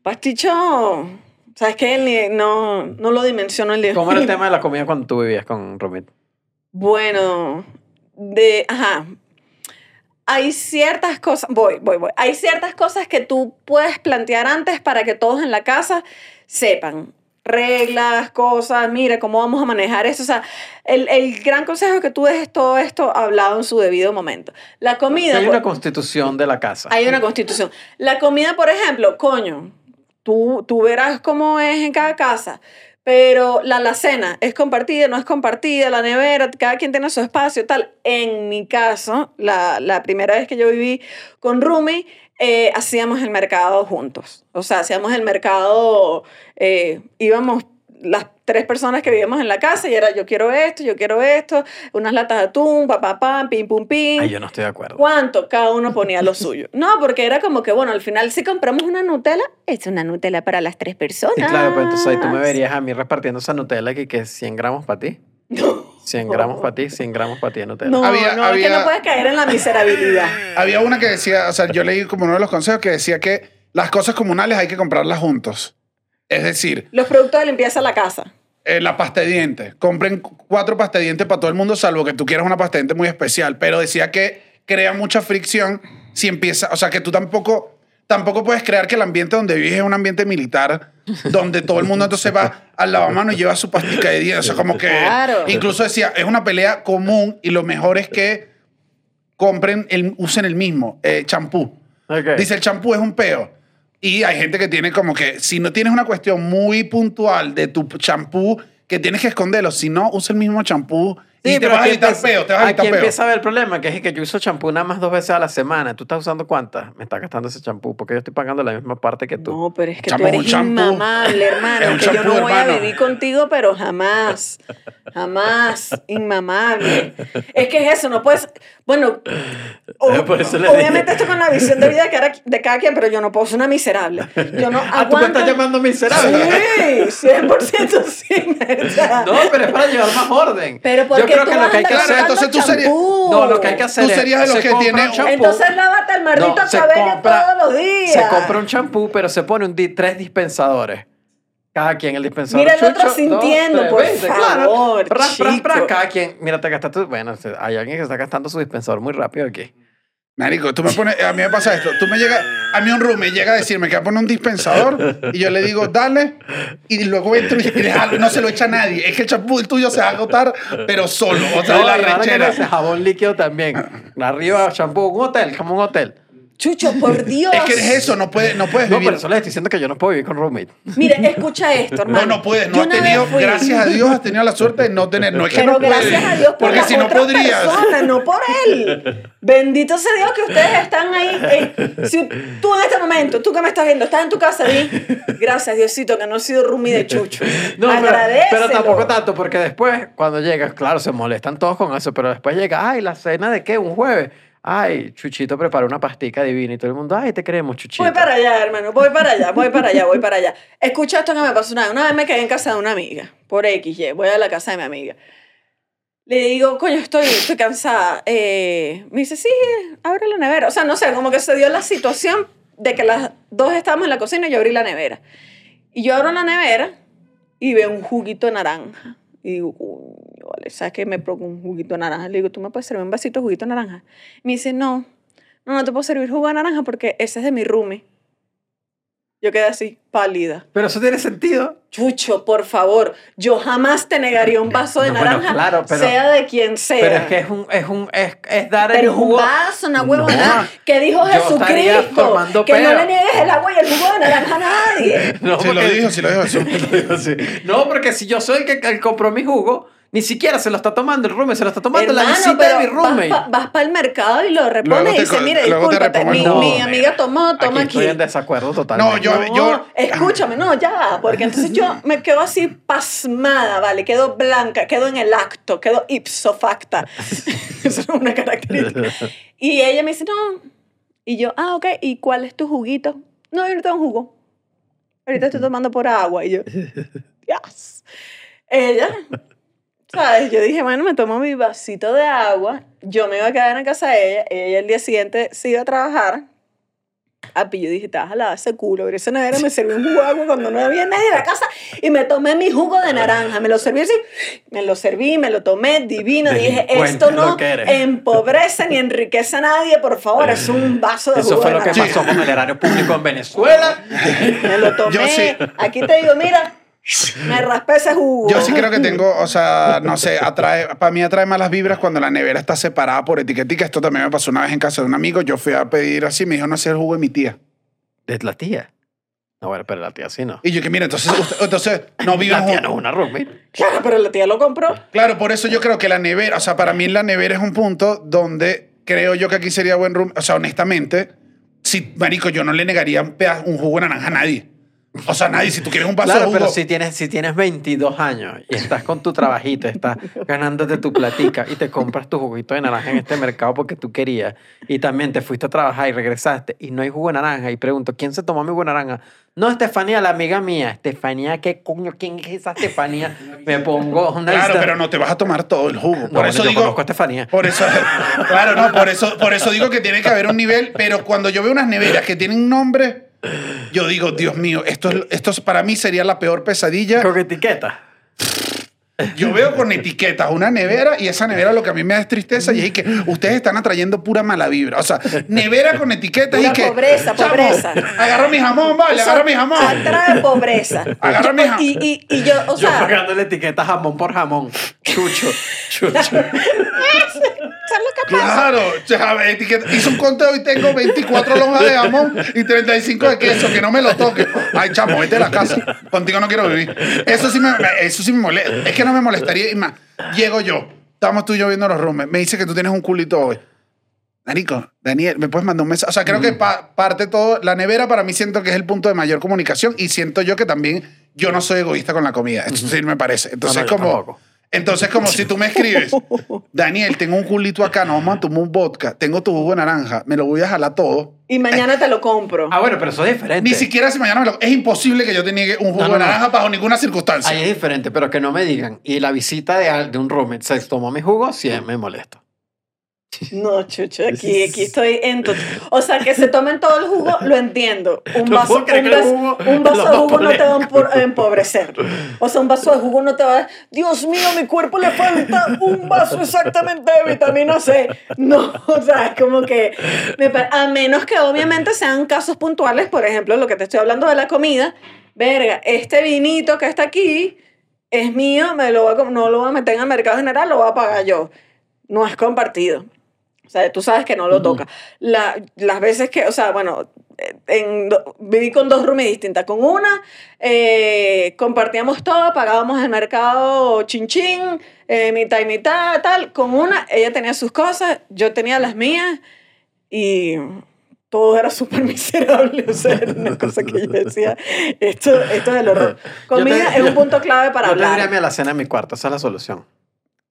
Pasticho... ¿Sabes qué? No, no lo dimensiono el día. ¿Cómo era el tema de la comida cuando tú vivías con roommate? Bueno, de... Ajá. Hay ciertas cosas... Voy, voy, voy. Hay ciertas cosas que tú puedes plantear antes para que todos en la casa sepan. Reglas, cosas, mira, cómo vamos a manejar eso. O sea, el, el gran consejo es que tú dejes todo esto hablado en su debido momento. La comida... Hay por- una constitución de la casa. Hay una constitución. La comida, por ejemplo, coño, tú, tú verás cómo es en cada casa, pero la alacena es compartida, no es compartida, la nevera, cada quien tiene su espacio, tal. En mi caso, la, la primera vez que yo viví con Rumi, eh, hacíamos el mercado juntos. O sea, hacíamos el mercado, eh, íbamos las tres personas que vivíamos en la casa y era yo quiero esto, yo quiero esto, unas latas de atún, papá, pam, pim, pum, pim. Ay, yo no estoy de acuerdo. ¿Cuánto? Cada uno ponía lo suyo. No, porque era como que, bueno, al final si compramos una Nutella, es una Nutella para las tres personas. Sí, claro, pero entonces ahí tú me verías a mí repartiendo esa Nutella que, que 100 gramos para ti. 100 gramos para ti, 100 gramos para ti de Nutella. No, Había- no, es que había- no puedes caer en la miserabilidad. [laughs] Había una que decía, o sea, yo leí como uno de los consejos que decía que las cosas comunales hay que comprarlas juntos. Es decir, Los productos de limpieza de la casa. eh, la pasta de dientes. Compren cuatro pasta de dientes para todo el mundo, salvo que tú quieras una pasta de dientes muy especial. Pero decía que crea mucha fricción si empieza, o sea, que tú tampoco, tampoco puedes crear que el ambiente donde vives es un ambiente militar, donde todo el mundo entonces va al lavamano y lleva su pastica de dientes. O sea, como que Claro. incluso decía, es una pelea común y lo mejor es que compren, el, usen el mismo eh, champú. Dice, el champú es un peo. Y hay gente que tiene como que, si no tienes una cuestión muy puntual de tu champú, que tienes que esconderlo, si no, usa el mismo champú y te pero vas a aquí evitar empieza- peo, te vas a evitar Aquí peo. empieza a ver el problema, que es que yo uso champú nada más dos veces a la semana. ¿Tú estás usando cuántas? Me está gastando ese champú porque yo estoy pagando la misma parte que tú. No, pero es que tú eres inmamable, [laughs] Es hermano. un Que yo no voy a vivir contigo, pero jamás. Jamás. Inmamable. Es que es eso, no puedes. Bueno, [laughs] o- obviamente esto con la visión de vida de cada, de cada quien, pero yo no puedo ser una miserable. Yo no [laughs] Ah, tú me aguanto. estás llamando miserable. Sí, 100% sí, ¿verdad? No, pero es para llevar más orden. Pero porque creo que lo que hay que hacer. Claro, entonces tú serías-. No, lo que hay que hacer Tú es. serías de los que compra tiene- un champú. Entonces lávate el maldito cabello compra- todos los días. Se compra un champú, pero se pone un tres dispensadores. Cada quien el dispensador. Mira el otro Chucho, sintiendo, dos, por favor, Pra, pra, pra, cada quien. Mira, te gastaste. Bueno, hay alguien que está gastando su dispensador muy rápido aquí. Marico, tú me pones, a mí me pasa esto, tú me llegas, a mí un room me llega a decirme que va a poner un dispensador y yo le digo, dale, y luego entro y le jalo, no se lo echa a nadie. Es que el champú el tuyo se va a agotar, pero solo, o sea, No, la rechera. jabón líquido también. Arriba, champú, un hotel, como un hotel. Chucho, [laughs] por Dios. Es que es eso, no puedes, no puedes No, vivir. por eso les estoy diciendo que yo no puedo vivir con roommate. Mire, escucha esto, hermano. No, no puedes, no Yo has una tenido, vez fui- gracias a Dios has tenido la suerte de no tener, no es que Pero no puedes, gracias a Dios por porque si no podrías. personas, no por él. Bendito sea Dios que ustedes están ahí. eh, si tú en este momento, tú que me estás viendo, estás en tu casa, di, gracias Diosito que no he sido roomie de Chucho. No, pero, pero tampoco tanto, porque después, cuando llegas, claro, se molestan todos con eso, pero después llega, ay, ¿la cena de qué? ¿Un jueves? Ay, Chuchito preparó una pastica divina y todo el mundo, ay, te queremos, Chuchito. Voy para allá, hermano, voy para allá, voy para allá, voy para allá. Escucha esto que me pasó una vez. Una vez me quedé en casa de una amiga, por XY, voy a la casa de mi amiga. Le digo, coño, estoy, estoy cansada. Eh, me dice, sí, abre la nevera. O sea, no sé, como que se dio la situación de que las dos estábamos en la cocina y yo abrí la nevera. Y yo abro la nevera y veo un juguito de naranja. Y digo, coño, vale, ¿sabes qué? Me provoca un juguito de naranja. Le digo, ¿tú me puedes servir un vasito de juguito de naranja? Me dice, no, no, no te puedo servir jugo de naranja porque ese es de mi roomie. Yo quedé así, pálida. Pero eso tiene sentido. Chucho, por favor, yo jamás te negaría un vaso de No, bueno, naranja, claro, pero- sea de quien sea. Pero es que es un, es un, es, es dar el Pero un jugo. vaso, una huevona. No, que dijo Jesucristo. Que no le niegues el agua y el jugo de naranja a nadie. [laughs] No, Sí lo porque- dijo, sí lo dijo. Sí. [laughs] No, porque si yo soy el que el compró mi jugo, ni siquiera se lo está tomando el roommate, se lo está tomando la visita de mi roommate. vas para el mercado y lo repones y te dice, co- mira, luego te discúlpate, mi, amiga tomó, toma aquí aquí. estoy en desacuerdo No, totalmente. yo, No, yo, escúchame, no, ya, porque entonces yo me quedo así pasmada, ¿vale? Quedo blanca, quedo en el acto, quedo ipso facta. [laughs] Eso es una característica. Y ella me dice, no. Y yo, ah, ok, ¿y cuál es tu juguito? No, yo no tengo jugo. Ahorita estoy tomando por agua. Y yo, [laughs] yes. Ella, ¿sabes? Yo dije, bueno, me tomo mi vasito de agua. Yo me iba a quedar en casa de ella. Ella el día siguiente se iba a trabajar. Api, yo dije, te vas a lavar ese culo. Abrí esa nevera, me serví un jugo de agua cuando no había nadie en la casa y me tomé mi jugo de naranja. Me lo serví así, me lo serví, me lo tomé divino. Dije, esto no empobrece ni enriquece a nadie, por favor, es un vaso de Eso jugo fue de lo que pasó con el erario público en Venezuela. Me lo tomé. Yo sí. Aquí te digo, mira, me raspé ese jugo. Yo sí creo que tengo, o sea, no sé, atrae, para mí atrae malas vibras cuando la nevera está separada por etiquetica. Esto también me pasó una vez en casa de un amigo. Yo fui a pedir así, me dijo, no sé el jugo de mi tía. De la tía. No, bueno, pero la tía sí no. Y yo que, mira, entonces, usted- entonces no vivo La tía no es una roommate. Claro, pero la tía lo compró. Claro, por eso yo creo que la nevera, o sea, para mí la nevera es un punto donde creo yo que aquí sería buen room. O sea, honestamente, si, marico, yo no le negaría un, peda- un jugo de naranja a nadie. O sea, nadie, si tú quieres un vaso de Claro, jugo. pero si tienes, si tienes 22 años y estás con tu trabajito, estás ganándote tu platica y te compras tu juguito de naranja en este mercado porque tú querías y también te fuiste a trabajar y regresaste y no hay jugo de naranja y pregunto, ¿quién se tomó mi jugo de naranja? No, Estefanía, la amiga mía. Estefanía, ¿qué coño? ¿Quién es esa Estefanía? Me pongo una Claro, pero no te vas a tomar todo el jugo. No, por bueno, eso yo digo. conozco a Estefanía. Por eso, claro, no, por eso, por eso digo que tiene que haber un nivel, pero cuando yo veo unas neveras que tienen nombre, yo digo, Dios mío, esto, es- esto es- para mí sería la peor pesadilla. Con etiqueta. yo veo con etiquetas una nevera y esa nevera lo que a mí me da es tristeza y es que ustedes están atrayendo pura mala vibra. O sea, nevera con etiquetas Pura y que. pobreza, chamo, pobreza. Agarra mi jamón, vale, agarra mi jamón. Atrae pobreza. Agarra mi jamón. Y, y, y yo, o Yo sea, pagando la etiqueta jamón por jamón. Chucho, [laughs] chucho. ¿sabes lo que pasa? Claro, chava, etiqueta. Hice un conteo y tengo 24 lonjas de jamón y 35 de queso, que no me lo toque. Ay, chamo, vete a la casa. Contigo no quiero vivir. Eso sí me, eso sí me molesta. Es que no me molestaría. Y más, llego yo, estamos tú y yo viendo los rooms. Me dice que tú tienes un culito hoy. Danico, Daniel, ¿me puedes mandar un mensaje? O sea, creo Mm. que pa- parte todo. La nevera para mí siento que es el punto de mayor comunicación y siento yo que también yo no soy egoísta con la comida. Eso sí me parece. Entonces, No, como. tampoco. Entonces, como si tú me escribes, [laughs] Daniel, tengo un culito acá, nos vamos a tomar un vodka, tengo tu jugo de naranja, me lo voy a jalar todo. Y mañana te lo compro. Ah, bueno, pero eso es diferente. Ni siquiera si mañana me lo... Es imposible que yo te niegue un jugo No, no, de no. naranja bajo ninguna circunstancia. Ahí es diferente, pero que no me digan. Y la visita de un roommate se tomó mi jugo, sí me molesta. No, chucho, aquí, aquí estoy en tu... O sea, que se tomen todo el jugo, lo entiendo. Un No vaso, un jugo un de jugo no te va a empobrecer. O sea, un vaso de jugo no te va a... Dios mío, mi cuerpo le falta un vaso exactamente de vitamina C. No, o sea, es como que... a menos que obviamente sean casos puntuales, por ejemplo, lo que te estoy hablando de la comida. Verga, este vinito que está aquí es mío, me lo voy a no lo voy a meter en el mercado general, lo voy a pagar yo. No es compartido. O sea, tú sabes que no lo toca. La- las veces que, o sea, bueno, en viví con dos roomies distintas. Con una, eh, compartíamos todo, pagábamos el mercado chin chin, eh, mitad y mitad, tal. Con una, ella tenía sus cosas, yo tenía las mías y todo era súper [laughs] miserable. O sea, era una [laughs] cosa que yo decía, esto, esto es el horror. Comida Yo te- es un punto clave para Yo hablar. mi alacena en mi cuarto, esa es la solución.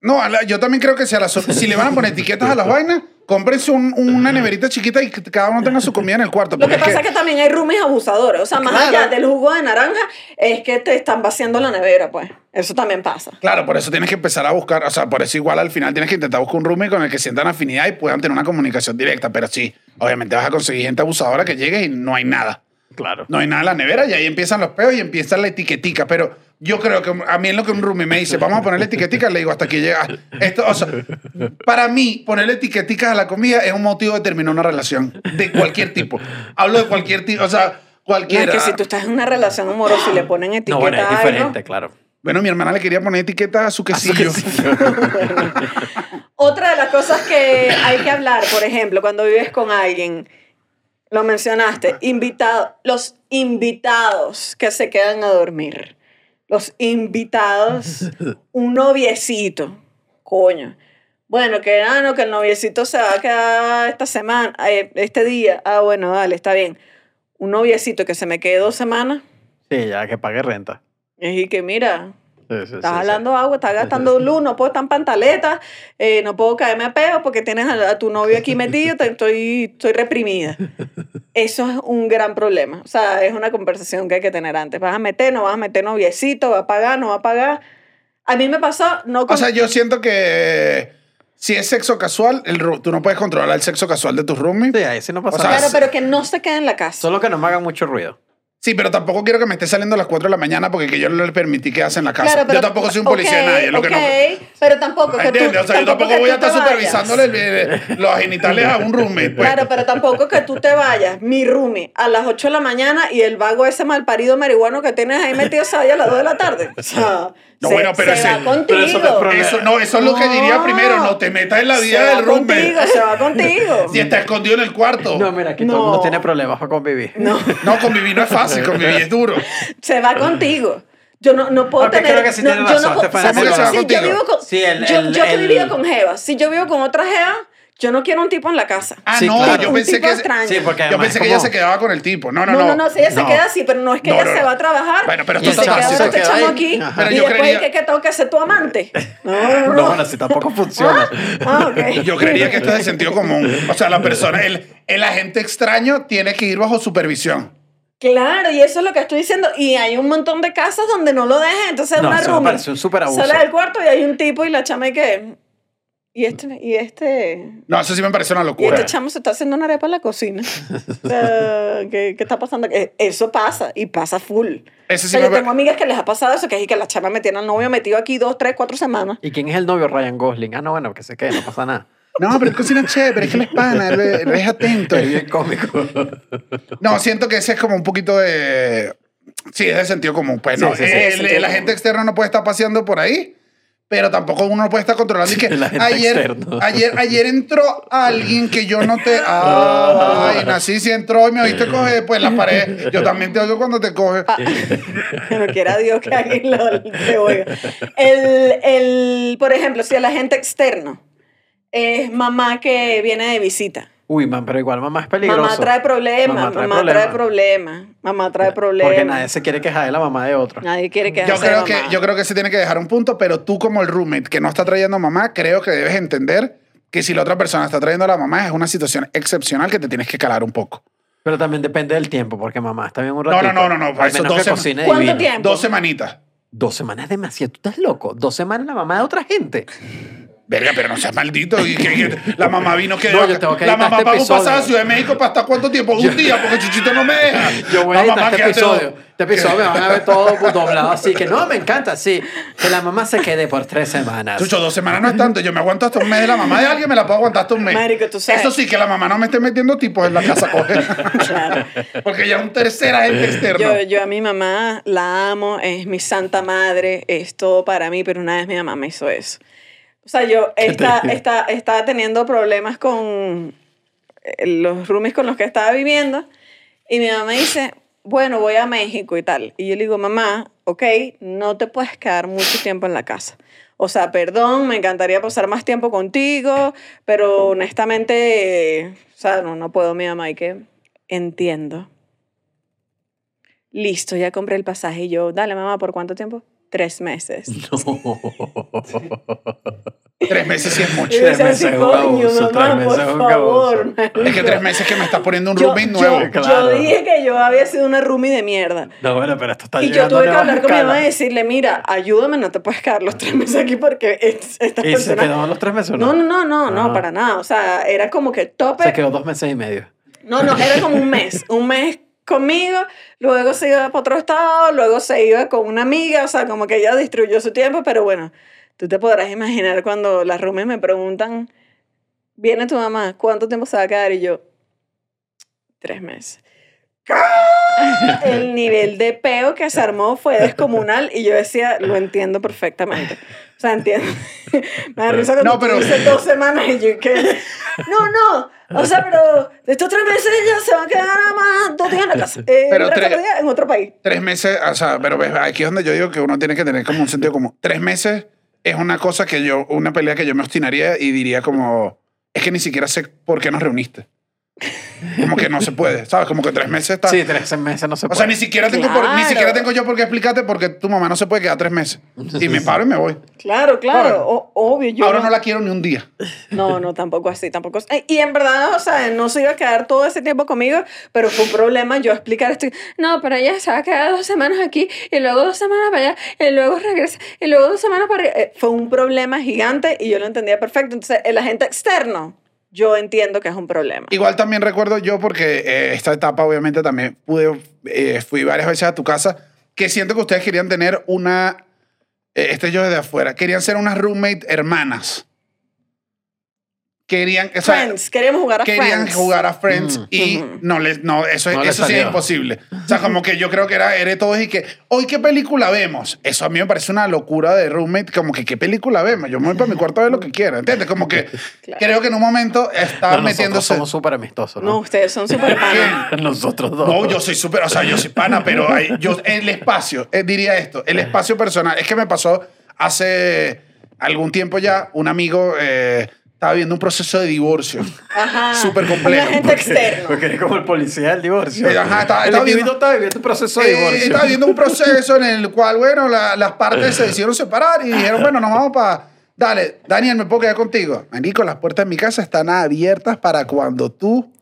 No, la- yo también creo que si, a la so- si le van a poner etiquetas a las vainas, cómprense un- una neverita chiquita y que cada uno tenga su comida en el cuarto. Lo que pasa es que también hay roomies abusadores. O sea, más Claro. allá del jugo de naranja, es que te están vaciando la nevera, pues. Eso también pasa. Claro, por eso tienes que empezar a buscar, o sea, por eso igual al final tienes que intentar buscar un roomie con el que sientan afinidad y puedan tener una comunicación directa, pero sí, obviamente vas a conseguir gente abusadora que llegue y no hay nada. Claro. No hay nada en la nevera y ahí empiezan los peos y empieza la etiquetica. Pero yo creo que a mí en lo que un roomie me dice, vamos a ponerle etiquetica, le digo hasta aquí llega. Esto, o sea, para mí, ponerle etiqueticas a la comida es un motivo de terminar una relación de cualquier tipo. Hablo de cualquier tipo, o sea, No, cualquiera. es que si tú estás en una relación amorosa y le ponen etiqueta No, bueno, es a algo- diferente, claro. Bueno, mi hermana le quería poner etiqueta a su quesillo. [laughs] Otra de las cosas que hay que hablar, por ejemplo, cuando vives con alguien, lo mencionaste, invitado, los invitados que se quedan a dormir. Los invitados, [laughs] un noviecito, coño. Bueno, que, ah, no, que el noviecito se va a quedar esta semana, eh, este día. Ah, bueno, dale, está bien. Un noviecito que se me quede dos semanas, Sí, ya que pague renta. y que mira, Sí, Estás sí. jalando agua, estás gastando luz, no puedo estar en pantaleta, eh, no puedo caerme a peo porque tienes a, a tu novio aquí metido, te- estoy, estoy reprimida. Eso es un gran problema. O sea, es una conversación que hay que tener antes. ¿Vas a meter, no vas a meter noviecito, va a pagar, no va a pagar? A mí me pasó, no con... O sea, yo siento que si es sexo casual, el tú no puedes controlar el sexo casual de tus roomies. Sí, ahí sí no pasa O sea, claro, pero que no se quede en la casa. Solo que no me hagan mucho ruido. Sí, pero tampoco quiero que me esté saliendo a las 4 de la mañana porque que yo no le permití quedarse en la casa. Claro, yo tampoco soy un policía de ok, nadie. Lo que no, pero tampoco que tú... O sea, yo tampoco que voy a estar supervisándole el- los genitales a un roommate. Pues. Claro, pero tampoco que tú te vayas, mi roomie, a las 8 de la mañana y el vago ese malparido marihuano que tienes ahí metido se vaya a las 2 de la tarde. O sea, No, se, bueno, pero se ese- va contigo. pero eso no es problema. Eso, no, eso es lo que diría No. primero. No te metas en la vida del contigo, se va [laughs] contigo. Si está escondido en el cuarto. No, No, mira, aquí No. todo el mundo tiene problemas para convivir. No, convivir no es fácil, convivir es duro. [laughs] se va contigo. Yo no, no puedo tener... creo que sí no, tiene yo no puedo- si- yo vivo con... Sí, el- yo, el- yo que he el- vivido con Jeva. Si yo vivo con otra Jeva, yo no quiero un tipo en la casa. Ah, Sí, no, claro. yo pensé que. extraño. Sí, porque Yo pensé que como- ella se quedaba con el tipo. No, no, No, no. no, no, si ella se queda así, pero no es que No, ella no, se no. va a trabajar Bueno, pero y esto está este Se queda chamo ahí. aquí. Pero y yo después creía- que, que tengo que ser tu amante. [laughs] No, no, no. No, bueno, así tampoco funciona. Ah, ok. [laughs] Yo creería que esto es de sentido común. O sea, la [laughs] persona, el, el agente extraño tiene que ir bajo supervisión. Claro, y eso es lo que estoy diciendo. Y hay un montón de casas donde no lo dejan. Entonces No, una abuso. sale del cuarto y hay un tipo y la chama y que... Y este, y este, No, eso sí me parece una y locura. este chamo se está haciendo una arepa en la cocina. O sea, ¿qué, qué está pasando? Eh, Eso pasa y pasa full. Ese O sí sea, me yo pa- tengo amigas que les ha pasado eso, que es que la chama me tiene al novio metido aquí dos, tres, cuatro semanas. ¿Y quién es el novio Ryan Gosling? Ah, no, bueno, que se quede, no pasa nada. No, pero es cocina chévere, es que él es pana, él, él es atento. Es bien cómico. No, siento que ese es como un poquito de. Sí, es de sentido común. Pues no, Sí, sí, sí, el, el común. agente externo no puede estar paseando por ahí, pero tampoco uno no puede estar controlando. Y que ayer, externo. ayer, ayer entró alguien que yo no te. [laughs] Ay, nací, si entró y me oíste coger, pues la pared. [laughs] Yo también te oigo cuando te coge. Pero quiera Dios que alguien lo te oiga. El, el, por ejemplo, si el agente externo es mamá que viene de visita. Uy, man, pero igual mamá es peligroso. Mamá trae problemas, Mamá mamá, trae trae problemas. problemas, mamá trae problemas. Porque nadie se quiere quejar de la mamá de otra. Nadie quiere que Yo creo que, yo creo que se tiene que dejar un punto, pero tú como el roommate que no está trayendo mamá, creo que debes entender que si la otra persona está trayendo a la mamá es una situación excepcional que te tienes que calar un poco. Pero también depende del tiempo, porque mamá está bien un No, ratito. no, no, no, no, Al eso cocine ¿Cuánto divino. tiempo? Dos semanitas. Dos semanas es demasiado. ¿Tú estás loco? Dos semanas la mamá de otra gente. Verga, pero no seas maldito. Y que, que la mamá vino que. No, yo tengo que la mamá este pagó pasaje a Ciudad de México para estar cuánto tiempo? Un día, porque Chuchito no me deja. [laughs] Yo voy a La editar mamá, este episodio. Este episodio me van a ver todo [laughs] doblado así. Que no, me encanta, sí. Que la mamá se quede por tres semanas. Chucho, dos semanas no es tanto. Yo me aguanto hasta un mes de la mamá de alguien, me la puedo aguantar hasta un mes. Marico, tú sabes. Eso sí, que la mamá no me esté metiendo tipos en la casa. coge. [laughs] Claro. Porque ya es un tercer agente externo. Yo, yo a mi mamá la amo, es mi santa madre, es todo para mí, pero una vez mi mamá me hizo eso. O sea, yo está, está, estaba teniendo problemas con eh, los roomies con los que estaba viviendo y mi mamá me dice, bueno, voy a México y tal. Y yo le digo, mamá, ok, no te puedes quedar mucho tiempo en la casa. O sea, perdón, me encantaría pasar más tiempo contigo, pero honestamente, eh, o sea, no, no puedo, mi mamá, y que entiendo. Listo, ya compré el pasaje. Y yo, dale, mamá, ¿por cuánto tiempo? Tres meses. [laughs] [laughs] Tres meses sí es mucho. Yo Tres meses así, es un coño, abuso, tres meses es por un favor. [laughs] abuso. marico". Es que tres meses que me estás poniendo un Yo- yo- nuevo. Yo, Claro. dije que yo había sido una roomie de mierda. No, bueno, pero esto está Y yo tuve que hablar con mi mamá y decirle, mira, ayúdame, no te puedes quedar los tres meses aquí porque es- esta ¿Y se quedó los tres meses o No, no? no, no, no, no, para nada. O sea, era como que tope. Se quedó dos meses y medio. No, no, era como un mes. Un mes conmigo, luego se iba para otro estado, luego se iba con una amiga, o sea, como que ella distribuyó su tiempo, pero bueno, tú te podrás imaginar cuando las roomies me preguntan, viene tu mamá, ¿cuánto tiempo se va a quedar? Y yo, tres meses. [laughs] El nivel de peo que se armó fue descomunal y yo decía, lo entiendo perfectamente. O sea, entiendo. [laughs] Me da risa cuando No, pero- dices dos semanas y yo que... No, no. O sea, pero de estos tres meses ya se van a quedar nada más dos días en la casa. Eh, Pero tres, en otro país. Tres meses, o sea, pero aquí es donde yo digo que uno tiene que tener como un sentido como tres meses es una cosa que yo, una pelea que yo me obstinaría y diría como, es que ni siquiera sé por qué nos reuniste. Como que no se puede, ¿sabes? Como que tres meses está... Sí, tres meses no se o puede. sea, ni siquiera, tengo por- ni Claro. siquiera tengo yo por qué explicarte porque tu mamá no se puede quedar tres meses. Y me paro y me voy. Claro, claro. Claro. o- obvio. Yo Ahora no la quiero ni un día. No, no, tampoco así, tampoco así. Y en verdad, o sea, no se iba a quedar todo ese tiempo conmigo, pero fue un problema yo explicar esto. No, pero ella se va a quedar dos semanas aquí, y luego dos semanas para allá, y luego regresa, y luego dos semanas para arriba. Eh, Fue un problema gigante y yo lo entendía perfecto. Entonces, el agente externo, yo entiendo que es un problema. Igual también recuerdo yo, porque eh, esta etapa obviamente también pude, eh, fui varias veces a tu casa, que siento que ustedes querían tener una, eh, este yo desde afuera, querían ser unas roommate hermanas. Querían, o sea, Friends, queríamos jugar a querían Friends. jugar a Friends Mm. y Ujú. no les no eso, No eso sí es imposible o sea como que yo creo que era era todos y que hoy qué película vemos eso a mí me parece una locura de roommate como que qué película vemos yo me voy para mi cuarto a ver lo que quiera ¿entiendes? como que [laughs] Claro. creo que en un momento estaba nosotros metiéndose somos súper amistosos, No, ¿no? ustedes son súper panas. [laughs] nosotros dos. No, yo soy súper, o sea, yo soy pana, pero hay- yo, el espacio, eh, diría esto, el espacio personal. Es que me pasó hace algún tiempo ya, un amigo eh, estaba viendo un proceso de divorcio. Ajá. Súper complejo. agente externo. Porque eres como el policía del divorcio. Eh, ajá, estaba- el estaba viendo- está viviendo un proceso de Eh, divorcio. estaba viendo un proceso en el cual, bueno, la- las partes se decidieron separar y dijeron, bueno, nos vamos para... Dale, Daniel, ¿me puedo quedar contigo? Manico, las puertas de mi casa están abiertas para cuando tú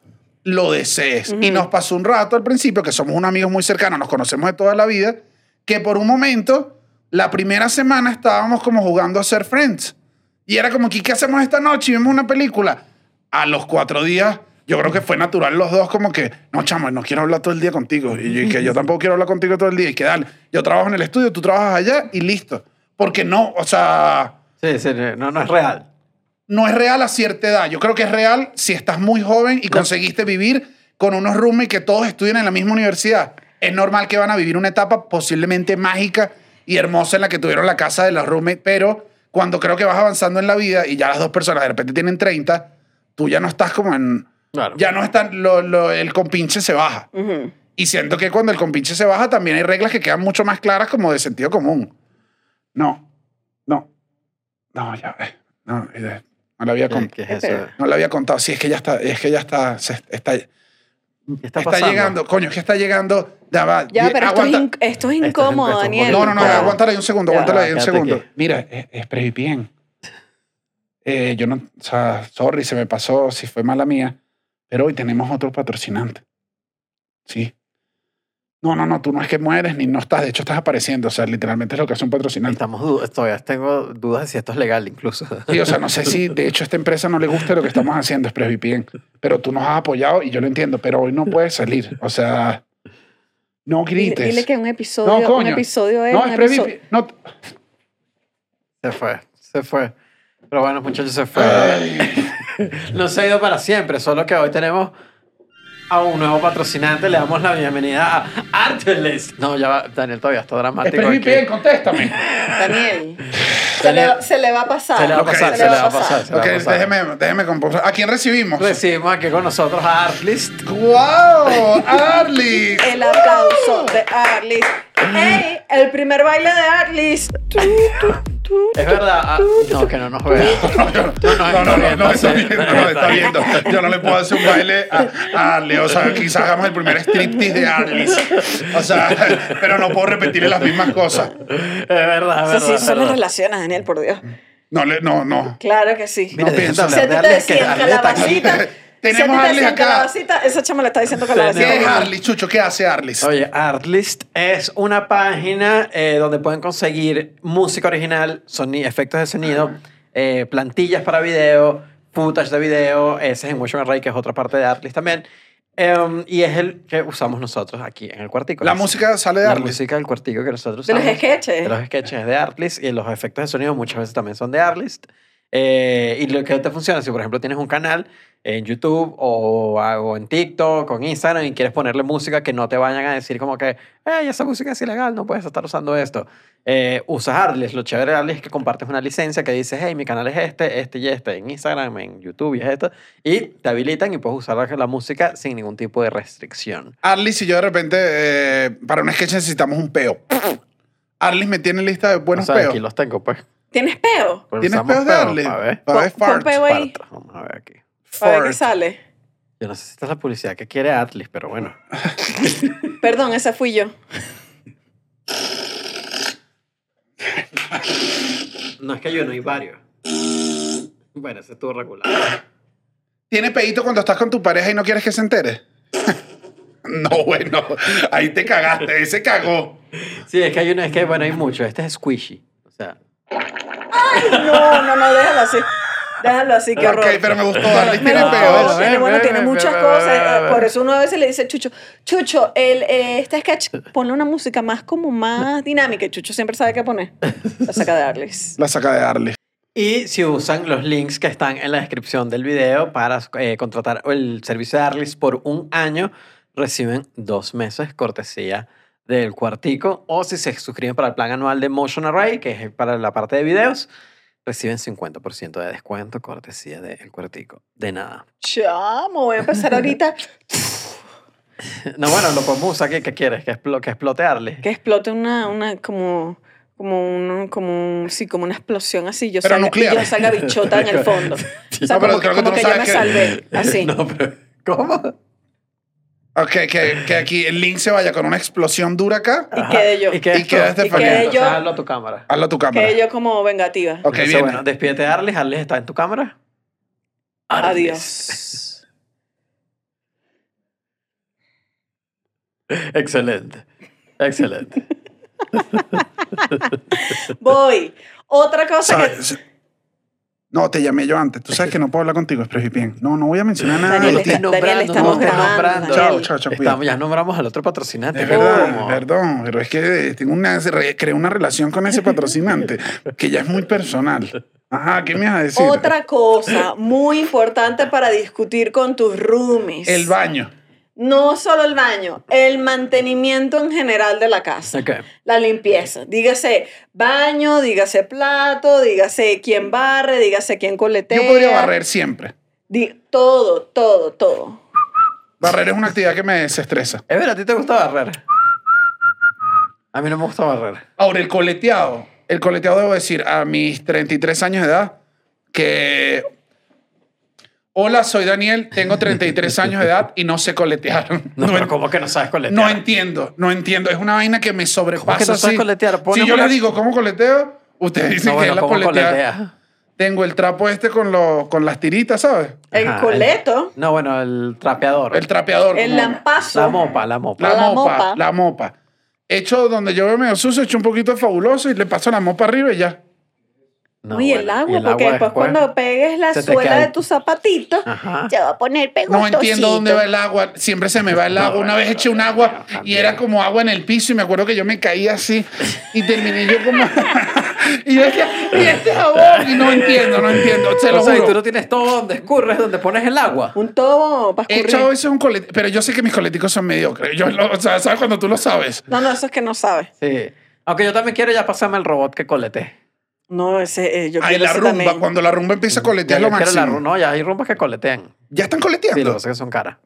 lo desees. Y nos pasó un rato al principio, que somos unos amigos muy cercanos, nos conocemos de toda la vida, que por un momento, la primera semana estábamos como jugando a ser friends. Y era como que, ¿qué hacemos esta noche? Y vemos una película. A los cuatro días, yo creo que fue natural los dos como que, no, chamo, no quiero hablar todo el día contigo. Y yo, y que yo tampoco quiero hablar contigo todo el día. Y que dale, yo trabajo en el estudio, tú trabajas allá y listo. Porque no, o sea, Sí, sí, no, no es real. no es real a cierta edad. Yo creo que es real si estás muy joven y conseguiste vivir con unos roommates que todos estudian en la misma universidad. Es normal que van a vivir una etapa posiblemente mágica y hermosa en la que tuvieron la casa de los roommates, pero cuando creo que vas avanzando en la vida y ya las dos personas de repente tienen 30, tú ya no estás como en... Claro. Ya no están... Lo, lo- el compinche se baja. Ujú. Y siento que cuando el compinche se baja también hay reglas que quedan mucho más claras como de sentido común. No, no, no, ya, eh, no, eh, no le había ¿Qué, contado. qué es eso? No le había contado. Sí, es que ya está, es que ya está, se- está, ¿Qué está está, pasando? llegando. Coño, que está llegando. Ya va. Ya, pero esto es, esto es incómodo, esto es Daniel. No, no, no, Claro. aguántala ahí un segundo, Ya, aguántala ahí un segundo. aquí. Mira, es, es Previpien. Eh, yo no, o sea, sorry, se me pasó, si fue mala mía, pero hoy tenemos otro patrocinante. Sí. No, no, no, tú no es que mueres ni no estás, de hecho estás apareciendo, o sea, literalmente es lo que hace un patrocinante. Estamos todavía tengo dudas de si esto es legal incluso. Sí, o sea, no sé si de hecho a esta empresa no le gusta lo que estamos haciendo, es PresVPN, pero tú nos has apoyado y yo lo entiendo, pero hoy no puedes salir, o sea, no Dile, grites. dile que un episodio, No, coño. un episodio es no, es episodio. No, Se fue, se fue. Pero bueno, muchachos, se fue. [laughs] No se ha ido para siempre, solo que hoy tenemos a un nuevo patrocinante. Le damos la bienvenida a Artlist. No, ya va, Daniel todavía está es dramático. aquí. PresVPN, contéstame. Daniel, [laughs] se, le, va- se le va a pasar. Se le va a pasar, se se le va a pasar. se le Ok, va a pasar. déjeme, déjeme composar. ¿A quién recibimos? Recibimos aquí con nosotros a Artlist. ¡Wow! ¡Arly! El aplauso de Arlis. ¡Hey! El primer baile de Arlis. [laughs] Es verdad. ah, no, que no nos vea. No, no, no, no, no, está viendo, no, está viendo. Yo no le puedo hacer un baile a, a Arly. O sea, quizás hagamos el primer striptease de Arly. O sea, pero no puedo repetirle las mismas cosas. Es verdad, es verdad. sí, son las relaciones, Daniel, por Dios. No, le, no, no. Claro que sí. Mira, de pienso. ti te aquí. calabacita, Tenemos si a Arlis acá. calabacita, esa chama le está diciendo ¿Qué calabacita. es Arly, Chucho? ¿Qué hace Arly? Oye, Artlist es una página eh, donde pueden conseguir música original, soni- efectos de sonido, eh, plantillas para video, footage de video, ese es en Motion Array, que es otra parte de Artlist también. Em, y es el que usamos nosotros aquí en el cuartico. La música sale de La Arly. música del cuartico que nosotros De los usamos. sketches. De los sketches de Artlist y los efectos de sonido muchas veces también son de Artlist. Eh, y lo que te funciona, si por ejemplo tienes un canal en YouTube o, o en TikTok o en Instagram y quieres ponerle música que no te vayan a decir como que, hey, esa música es ilegal, no puedes estar usando esto. Eh, usas Artlist. Lo chévere de es que compartes una licencia que dice, hey, mi canal es este, este y este, en Instagram, en YouTube y es esto. Y te habilitan y puedes usar la, música sin ningún tipo de restricción. Arly, si yo de repente, eh, para un sketch necesitamos un peo. Arly me tiene lista de buenos o sea, peos. aquí los tengo, pues. ¿Tienes peo? Pues ¿Tienes peos de peo, Arly? A ver. Pon- pon peo ahí. Vamos a ver aquí. Para ver qué sale. Yo no sé si esta es la publicidad que quiere Atlas, pero bueno. [laughs] Perdón, esa fui yo. No es que yo no hay varios. Bueno, ese estuvo regular. ¿Tienes pedito cuando estás con tu pareja y no quieres que se entere? [laughs] no, bueno, ahí te cagaste, ese cagó. Sí, es que hay uno, es que bueno, hay muchos. Este es squishy. O sea, No, no, no, déjalo así. Déjalo así, qué horror. Ok, pero me gustó Arly, tiene peos. bueno, tiene, bueno, ven, tiene ven, muchas ven, cosas. ven, eh, ven. Por eso uno a veces le dice, Chucho, Chucho, el, eh, este sketch, ponle una música más como más dinámica. Y Chucho siempre sabe qué poner. La saca de Arlis. La saca de Arly. Y si usan los links que están en la descripción del video para eh, contratar el servicio de Arlis por un año, reciben dos meses cortesía del cuartico. O si se suscriben para el plan anual de Motion Array, que es para la parte de videos, reciben 50% de descuento cortesía del cuartico. De nada. Chamo, voy a empezar ahorita [laughs] No, bueno, lo podemos usar. ¿Qué, qué quieres? ¿Que, explo- que explote Arlis? que explote una, una como, como, un, como, un- sí, como una explosión así. Yo Pero salga, nuclear. y yo salga bichota en el fondo. [laughs] O sea, No, pero como, creo que como tú no que yo sabes me que- salvé. Así. [laughs] No, pero... ¿Cómo? Ok, que, que aquí el link se vaya con una explosión dura acá. Y quede yo. ¿Y qué Y queda esto? este ¿Y yo- O sea, hazlo a tu cámara. Hazlo a tu cámara. Quede yo como vengativa. Ok, Entonces, bien. bueno, despídete de Arlis. Arlis está en tu cámara. Adiós. [laughs] Excelente. Excelente. [laughs] Voy. Otra cosa que... No, te llamé yo antes. Tú sabes que no puedo hablar contigo, es bien. No, no voy a mencionar nada. Daniel, de está-. Daniel, estamos grabando. Chao, chao, chao. Estamos, ya nombramos al otro patrocinante. Es verdad, ¿Cómo? perdón, pero es que tengo una, re- creé una relación con ese patrocinante que ya es muy personal. Ajá, ¿qué me vas a decir? Otra cosa muy importante para discutir con tus roomies. El baño. No solo el baño, el mantenimiento en general de la casa. Ok. La limpieza. Dígase baño, dígase plato, dígase quién barre, dígase quién coletea. Yo podría barrer siempre. Di- todo, todo, todo. Barrer es una actividad que me desestresa. Es verdad, ¿a ti te gusta barrer? A mí no me gusta barrer. Ahora, el coleteado. El coleteado, debo decir, a mis 33 años de edad, que... Hola, soy Daniel, tengo 33 [laughs] años de edad y no sé coletear. No, [laughs] No pero en- ¿cómo que no sabes coletear? No entiendo, no entiendo. Es una vaina que me sobrepasa. ¿Cómo que no sabes así. coletear? Si yo les digo cómo coleteo, ustedes dicen No, que es la ¿cómo coleteada. coleteas? Tengo el trapo este con, lo- con las tiritas, ¿sabes? El Ajá, coleto, No, bueno, el trapeador. El trapeador. el lampazo. La mopa, la mopa. La, La mopa, mopa. la mopa. Hecho donde yo veo medio sucio, echo un poquito de fabuloso y le paso la mopa arriba y ya. No, y el agua, y el porque agua después cuando pegues la se suela cae. de tus zapatitos, Ajá. ya va a poner pegostosito. No entiendo dónde va el agua. Siempre se me va el agua. Una vez eché un agua y era como agua en el piso y me acuerdo que yo me caí así y terminé yo como... [laughs] y yo decía, ¿y este jabón? Y no entiendo, no entiendo. Se lo O sea, y juro. tú no tienes todo donde escurres, donde pones el agua. Un todo para He escurrir. echado a veces un colete, pero yo sé que mis coleticos son mediocres. Yo, lo- o sea, ¿sabes cuando tú lo sabes? No, no, eso es que no sabes. Sí. Aunque yo también quiero ya pasarme el robot que colete. No, ese, eh, yo Ay, quiero la ese rumba, también. cuando la rumba empieza a coletear lo la máximo. ru- no, ya hay rumbas que coletean. ¿Ya están Sí, coleteando? lo que pasa es que son caras.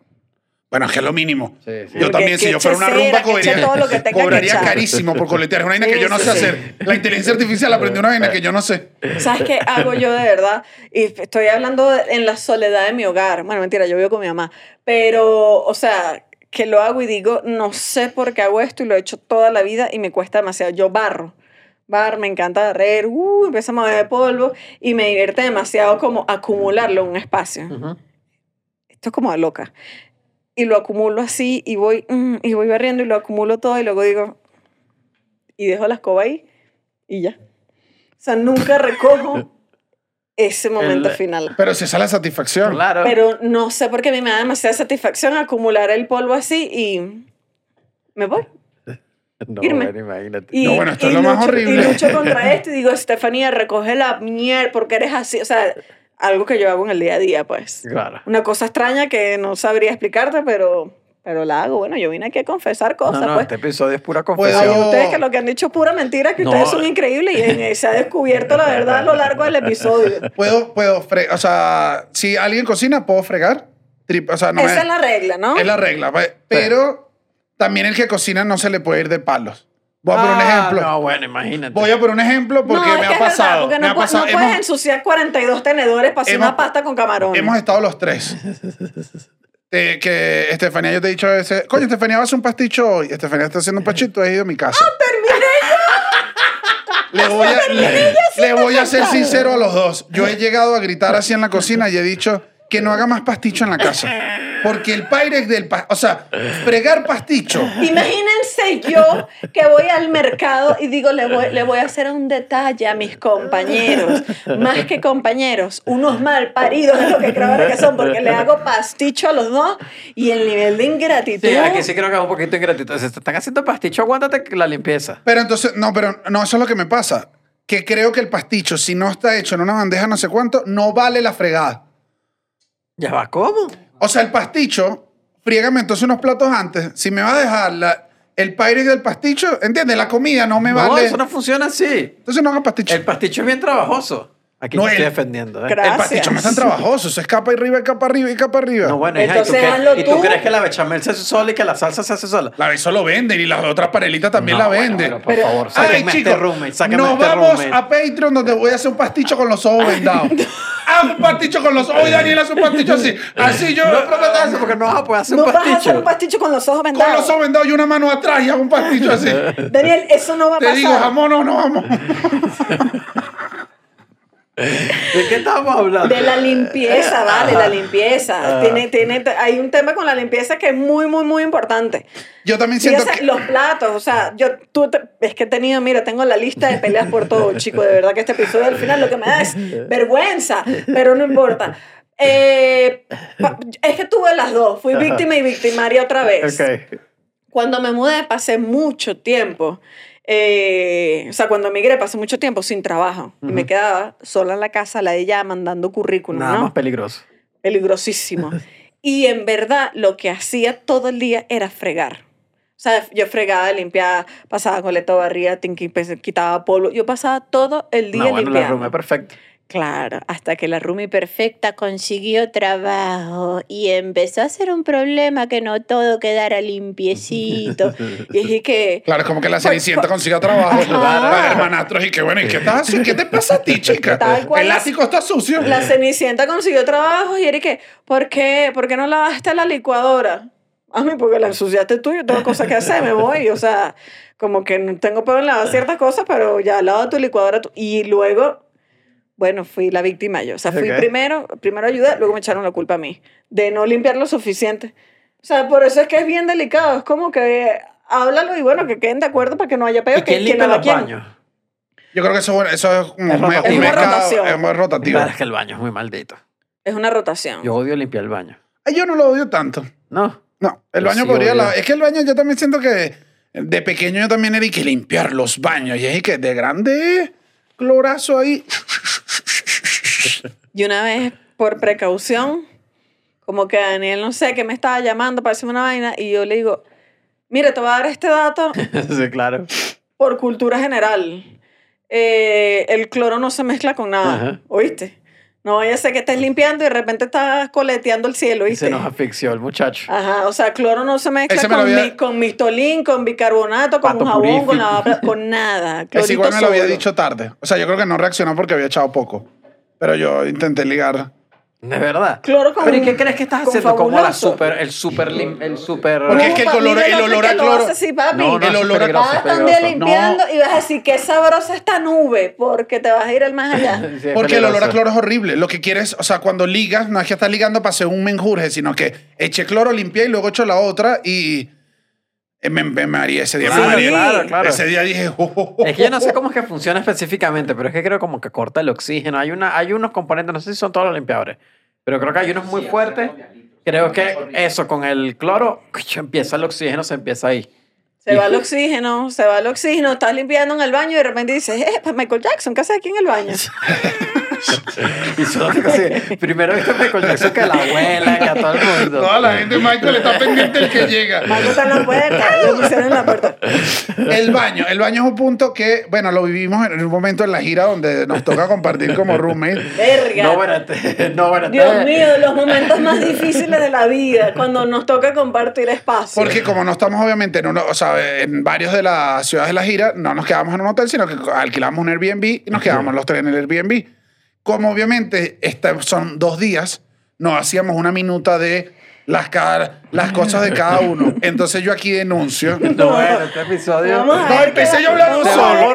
Bueno, es que es lo mínimo. Sí, sí. Yo Porque también, si que yo fuera una rumba, que cobraría, todo lo que tenga que cobraría echar. carísimo por coletear. Es una vaina que Sí, yo no sí, sé sí. hacer. La inteligencia artificial aprendió una vaina que yo no sé. ¿Sabes qué hago yo de verdad? Y estoy hablando de- en la soledad de mi hogar. Bueno, mentira, yo vivo con mi mamá. Pero, o sea, que lo hago y digo, no sé por qué hago esto y lo he hecho toda la vida y me cuesta demasiado. Yo barro. Bar, me encanta barrer, uh, empieza a mover polvo y me divierte demasiado como acumularlo en un espacio. Ujú. Esto es como de loca. Y lo acumulo así y voy, mm, y voy barriendo y lo acumulo todo y luego digo, y dejo la escoba ahí y ya. O sea, nunca recojo [laughs] ese momento El- final. Pero si esa es la satisfacción. Claro. Pero no sé por qué a mí me da demasiada satisfacción acumular el polvo así y me voy. [laughs] no, irme. bueno, imagínate. Y, No, bueno, esto y es lo más lucho- horrible. Y lucho contra [laughs] esto y digo, Estefanía, recoge la mierda porque eres así. O sea, algo que yo hago en el día a día, pues. Claro. Una cosa extraña que no sabría explicarte, pero, pero la hago. Bueno, yo vine aquí a confesar No, cosas, no, pues. este episodio es pura Puedo- confesión. Ay, ustedes que lo que han dicho es pura mentira, que No. ustedes son increíbles y en- [laughs] se ha descubierto la verdad a lo largo del episodio. Puedo, puedo fregar. O sea, si alguien cocina, puedo fregar. O sea, no Esa es, es la regla, ¿no? es la regla. pues. Pero también el que cocina no se le puede ir de palos. Voy a poner un Ah, ejemplo. No, bueno, imagínate. Voy a poner un ejemplo porque no, es me que ha es verdad, pasado. porque me no, ha pu- pasado. no puedes Hemos- ensuciar 42 tenedores para hacer hemos- una pasta con camarones. Hemos estado los tres. Eh, que Estefanía, yo te he dicho a veces, coño, Estefanía va a hacer un pasticho hoy. Estefanía está haciendo un pachito, he ido a mi casa. [laughs] Le voy, a, le, le voy a ser sincero a los dos. Yo he llegado a gritar así en la cocina y he dicho que no haga más pasticho en la casa. Porque el Pyrex del... pa- o sea, fregar pasticho. Imagínense yo que voy al mercado y digo, le voy, le voy a hacer un detalle a mis compañeros. Más que compañeros, unos mal paridos es lo que creo ahora que son, porque le hago pasticho a los dos y el nivel de ingratitud. Sí, aquí sí creo que es un poquito ingratitud. Si te están haciendo pasticho, aguántate la limpieza. Pero entonces, no, pero no, eso es lo que me pasa. Que creo que el pasticho, si no está hecho en una bandeja no sé cuánto, no vale la fregada. Ya va, ¿cómo? O sea, el pasticho, friégame entonces unos platos antes. Si me va a dejar la- el Pyrex del pasticho, ¿entiendes? La comida no me No, vale. eso no funciona así. Entonces no haga pasticho. El pasticho es bien trabajoso. Aquí No, te estoy defendiendo. ¿eh? Gracias. El pasticho no es tan trabajoso. Eso es capa arriba capa arriba y capa arriba. No, bueno, hija, ¿y, tú Entonces, qué- hazlo ¿y tú tú. crees que la bechamel se hace sola y que la salsa se hace sola? La eso lo venden y las otras parelitas también No, la bueno, venden. pero por Pero- favor, Ay, sáquenme a chicos, este roommate, sáquenme a nos este vamos roommate. a Patreon donde voy a hacer un pasticho con los ojos vendados. [laughs] Haz un pasticho con los ojos. Hoy Daniel hace un pasticho así. Así yo. No prometas eso porque no vas a poder hacer no un vas a hacer pasticho. un pasticho con los ojos con vendados. los ojos vendados y una mano atrás y hago un pasticho así. Daniel, eso no va a Te pasar. digo, jamón o no jamón. [laughs] ¿De qué estamos hablando? De la limpieza, vale, la limpieza. Tiene, tiene, hay un tema con la limpieza que es muy, muy, muy importante. Yo también siento que... los platos, o sea, yo, tú, te- es que he tenido, mira, tengo la lista de peleas por todo, [laughs] chico, de verdad que este episodio al final lo que me da es vergüenza, pero no importa. Eh, es que tuve las dos, fui víctima y victimaria otra vez. Ok. Cuando me mudé pasé mucho tiempo, eh, o sea, cuando emigré pasé mucho tiempo sin trabajo y me quedaba sola en la casa, la de ella mandando currículum, Nada ¿no? más peligroso. peligrosísimo. [laughs] Y en verdad lo que hacía todo el día era fregar. O sea, yo fregaba, limpiaba, pasaba coleta barría, pues, quitaba polvo. Yo pasaba todo el día No, bueno, la limpiando. room es perfecta. Claro, hasta que la Rumi perfecta consiguió trabajo y empezó a ser un problema que no todo quedara limpiecito. y dije que... Claro, es como que la Pues, Cenicienta pues, consiga trabajo para hermanastros y que bueno, ¿y qué estás haciendo? ¿Qué te pasa a ti, chica? Tal cual El la- ático está sucio. La Cenicienta consiguió trabajo y Eric, ¿por qué, ¿por qué no lavaste la licuadora? A mí, porque la ensuciaste tú, yo tengo cosas que hacer, me voy. O sea, como que no tengo peor en lavar ciertas cosas, pero ya lava tu licuadora. tú. Y luego, bueno, fui la víctima yo. O sea, fui Ok. primero, primero ayudé, luego me echaron la culpa a mí, de no limpiar lo suficiente. O sea, por eso es que es bien delicado. Es como que háblalo y bueno, que queden de acuerdo para que no haya peor. ¿Y quién limpia los baños? Yo creo que eso, eso es como Es un, un Es una rotación. es muy rotativo. Claro, es que el baño es muy maldito. Es una rotación. Yo odio limpiar el baño. Ay, Yo no lo odio tanto. No. No, el Yo baño sí podría... la- es que el baño yo también siento que de pequeño yo también era y que limpiar los baños. Y es que de grande clorazo ahí. Y una vez, por precaución, como que Daniel, no sé, que me estaba llamando para hacerme una vaina, y yo le digo, mire, te voy a dar este dato [laughs] sí, claro. por cultura general. Eh, el cloro no se mezcla con nada, Ajá. ¿oíste? No vaya a ser que estés limpiando y de repente estás coleteando el cielo, Y ¿oíste? se nos asfixió el muchacho. Ajá, o sea, cloro no se mezcla me con, había- mi- con mistolín, con bicarbonato, con Pato un jabón, con, lavapla- con [laughs] nada. Es igual me lo había solo. dicho tarde. O sea, yo creo que no reaccionó porque había echado poco. Pero yo intenté ligar. De verdad. Cloro con- ¿Pero y qué crees que estás con haciendo? Como la fabuloso. super, el super, lim- el super... Porque es que el Papi, color- el olor a que lo cloro- así, papi. No, no, el es olor a- peligroso, Vas a estar un día peligroso. limpiando No. y vas a decir qué sabrosa esta nube, porque te vas a ir al más allá. [laughs] Sí, es Porque el olor a peligroso. cloro es horrible. Lo que quieres, o sea, cuando ligas, no es que estás ligando para hacer un menjurje, sino que eché cloro, limpié y luego echo la otra y me, me mareé ese día. me Claro, mareé. claro, claro. Ese día dije, "Oh, oh, oh". Es que yo no sé cómo es que funciona específicamente, pero es que creo como que corta el oxígeno. Hay, una, hay unos componentes, no sé si son todos los limpiadores, pero creo que hay unos muy fuertes. Creo que eso con el cloro, empieza el oxígeno, se empieza ahí. Se va el oxígeno, se va el oxígeno, estás limpiando en el baño y de repente dices, eh, pues Michael Jackson, ¿qué haces aquí en el baño? [laughs] [laughs] Y que sí, primero viste Michael Jackson que a la abuela, que a todo el mundo. Toda la gente, Michael, está pendiente del que llega. Michael está en la puerta, lo pusieron en la puerta. El baño. El baño es un punto que, bueno, lo vivimos en un momento en la gira donde nos toca compartir como roommate. Verga. No, espérate, no, espérate. Dios mío, los momentos más difíciles de la vida, cuando nos toca compartir espacio. Porque como no estamos obviamente en uno, o sea, en varios de las ciudades de la gira, no nos quedamos en un hotel, sino que alquilamos un Airbnb y nos quedamos los tres en el Airbnb. Como obviamente esta- son dos días, nos hacíamos una minuta de las, cada- las cosas de cada uno. Entonces yo aquí denuncio. [laughs] No, bueno, este episodio. No, ver empecé yo hablando solo,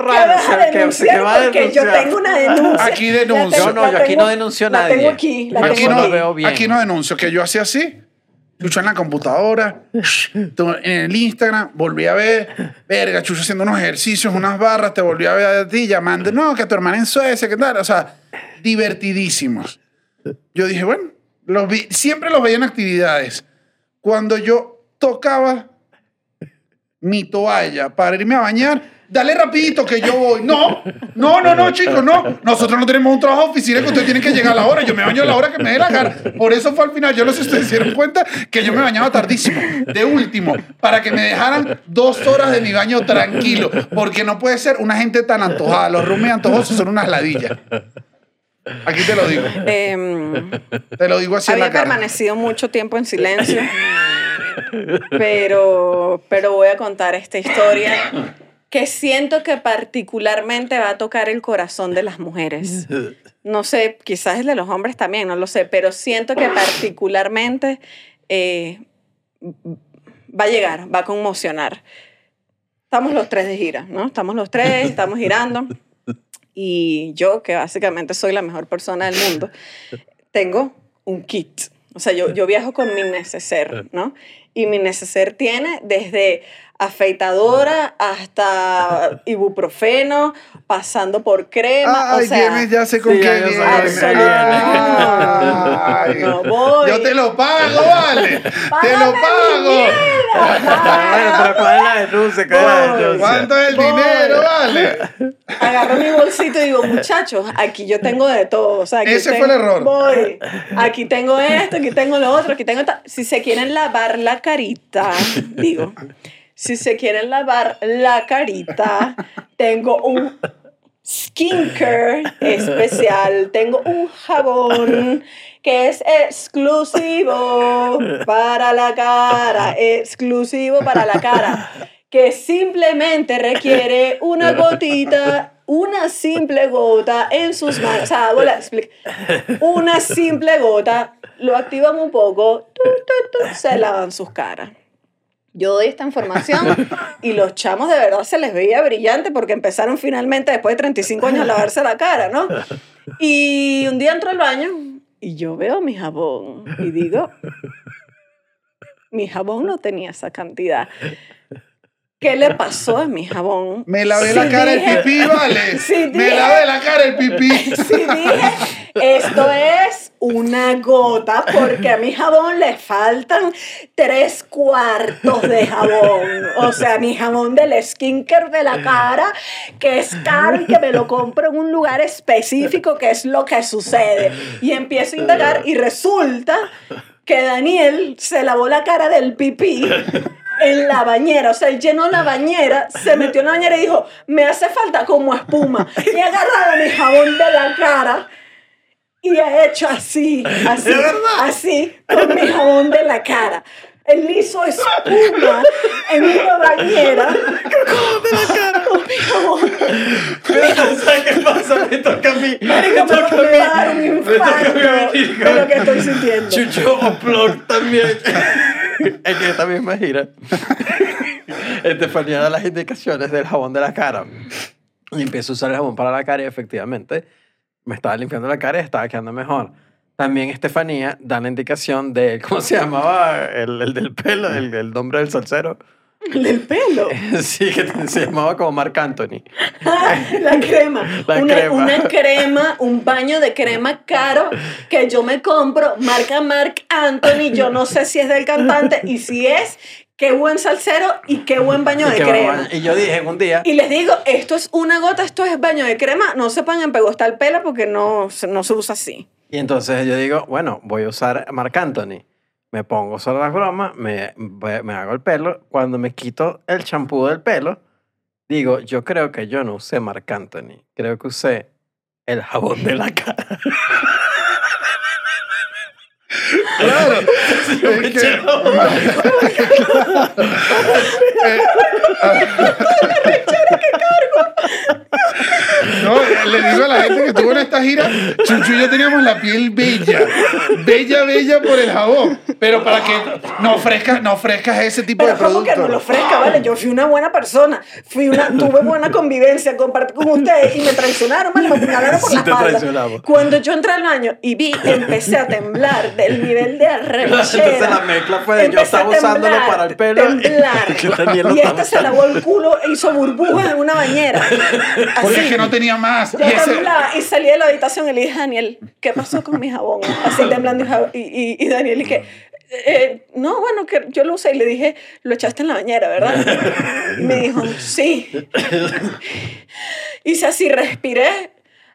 que- denunciar que va a porque denunciar. yo tengo una denuncia. Aquí La denuncio. tengo- No, no, la yo aquí tengo- no denuncio a La nadie. tengo aquí, la Yo Aquí tengo no, aquí. veo bien. aquí no denuncio, que yo hacía así. Chucho en la computadora, en el Instagram, volví a ver, verga, Chucho haciendo unos ejercicios, unas barras, te volví a ver a ti llamando, no, que tu hermana en Suecia, ¿qué tal? O sea, divertidísimos. Yo dije, bueno, los vi- siempre los veía en actividades. Cuando yo tocaba mi toalla para irme a bañar, dale rapidito que yo voy. No, no, no, no, chicos, no. Nosotros no tenemos un trabajo de oficina que ustedes tienen que llegar a la hora. Yo me baño a la hora que me dé la gana. Por eso fue al final. Yo no sé si ustedes se dieron cuenta que yo me bañaba tardísimo. De último, para que me dejaran dos horas de mi baño tranquilo. Porque no puede ser una gente tan antojada. Los roomies antojosos son unas ladillas. Aquí te lo digo. Em, Te lo digo así en había la cara. permanecido mucho tiempo en silencio, pero, pero voy a contar esta historia que siento que particularmente va a tocar el corazón de las mujeres. [laughs] No sé, quizás el de los hombres también, no lo sé, pero siento que particularmente eh, va a llegar, va a conmocionar. Estamos los tres de gira, ¿no? Estamos los tres, estamos girando. y yo, que básicamente soy la mejor persona del mundo, tengo un kit. O sea, yo, yo viajo con mi neceser, ¿no? Y mi neceser tiene desde afeitadora hasta ibuprofeno, pasando por crema. Ay, o sea, ya sé con sí, qué viene. Ay, No voy. Yo te lo pago, vale. te lo pago. Bueno, pero ¿cuál es la denuncia? ¿Cuál es la denuncia? ¿Cuánto es el Voy. dinero, vale? agarro mi bolsito y digo, muchachos, aquí yo tengo de todo. O sea, aquí Ese tengo- fue el error. Voy. Aquí tengo esto, aquí tengo lo otro, aquí tengo... esta- Si se quieren lavar la carita, digo, si se quieren lavar la carita, tengo un skincare especial, tengo un jabón que es exclusivo para la cara, exclusivo para la cara, que simplemente requiere una gotita, una simple gota en sus manos. Una simple gota, lo activan un poco, tu, tu, tu, se lavan sus caras. Yo doy esta información [laughs] y los chamos de verdad se les veía brillante porque empezaron finalmente después de 35 años a lavarse la cara, ¿no? Y un día entro al baño y yo veo mi jabón y digo, mi jabón no tenía esa cantidad. ¿Qué le pasó a mi jabón? Me lavé Sí la cara el pipí, vale. [laughs] Sí Me lavé la cara el pipí. [laughs] Sí dije, esto es una gota porque a mi jabón le faltan tres cuartos de jabón. O sea, mi jabón del skincare de la cara, que es caro y que me lo compro en un lugar específico, que es lo que sucede. Y empiezo a indagar y resulta que Daniel se lavó la cara del pipí en la bañera, o sea, él llenó la bañera, se metió en la bañera y dijo, me hace falta como espuma. Y ha agarrado mi jabón de la cara y ha hecho así, así, así, con mi jabón de la cara. Él hizo espuma en una bañera con mi jabón. ¿Sabes qué pasa? Me toca a mí. Marico, me toca a va a mí. Me toca a mí de lo que estoy sintiendo. Chucho Unplugged también. Que esta misma gira. Estefanía da las indicaciones del jabón de la cara. Y empiezo a usar el jabón para la cara y efectivamente me estaba limpiando la cara y estaba quedando mejor. También Estefanía da la indicación de, ¿cómo se llamaba? El, el del pelo, el, el nombre del salsero. [laughs] Del pelo. [laughs] Sí, que se llamaba como Marc Anthony. La crema. [laughs] La una, crema. una crema, un baño de crema caro que yo me compro, marca Marc Anthony. Yo no sé si es del cantante y si es, qué buen salsero y qué buen baño Y de crema. Y yo dije un día, Y les digo, esto es una gota, esto es baño de crema. No se pongan pegostar el pelo porque no, no se usa así. Y entonces yo digo, bueno, voy a usar Marc Anthony. Me pongo solo las bromas, me, me hago el pelo. Cuando me quito el champú del pelo, digo, yo creo que yo no usé Marc Anthony. Creo que usé el jabón de la cara. Claro. [laughs] Yo Es que-. [laughs] [laughs] No, le digo a la gente que estuvo en esta gira, Chuchu y yo teníamos la piel bella, bella, bella por el jabón. Pero para que no ofrezcas, no ofrezcas ese tipo Pero de como que producto. no lo ofrezca, ¿vale? Yo fui una buena persona. Fui una, tuve buena convivencia, compartí con ustedes y me traicionaron, ¿vale? Me apuñalaron por Sí la te espalda. traicionamos. Cuando yo entré al baño y vi, empecé a temblar del nivel de arrechera. [laughs] Entonces la mezcla fue de yo estaba usándolo para el pelo y- Temblar. [laughs] que y estaba este se lavó el culo e hizo burbujas en una bañera. [laughs] Porque Es que no tenía más. Yo Y ese- temblaba y salí de la habitación y le dije, Daniel, ¿qué pasó con mi jabón? Así temblando y, y- y Daniel, y que, "Eh, no, bueno, que yo lo usé y le dije, lo echaste en la bañera, ¿verdad? Y me dijo, sí. [laughs] Hice así, respiré,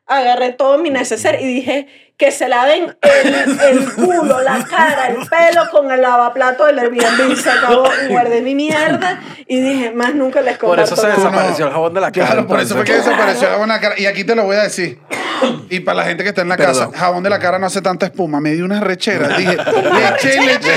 agarré todo mi neceser y dije, que se laven el, el culo, la cara, el pelo con el lavaplato del Airbnb. Se acabó, guardé mi mierda y dije, más nunca les Por comparto eso se nada". desapareció el jabón de la cara. Claro, por eso fue que desapareció la buena cara. Y aquí te lo voy a decir. Y para la gente que está en la Perdón. casa, jabón de la cara no hace tanta espuma. Me dio una rechera. Dije, le eché, le eché.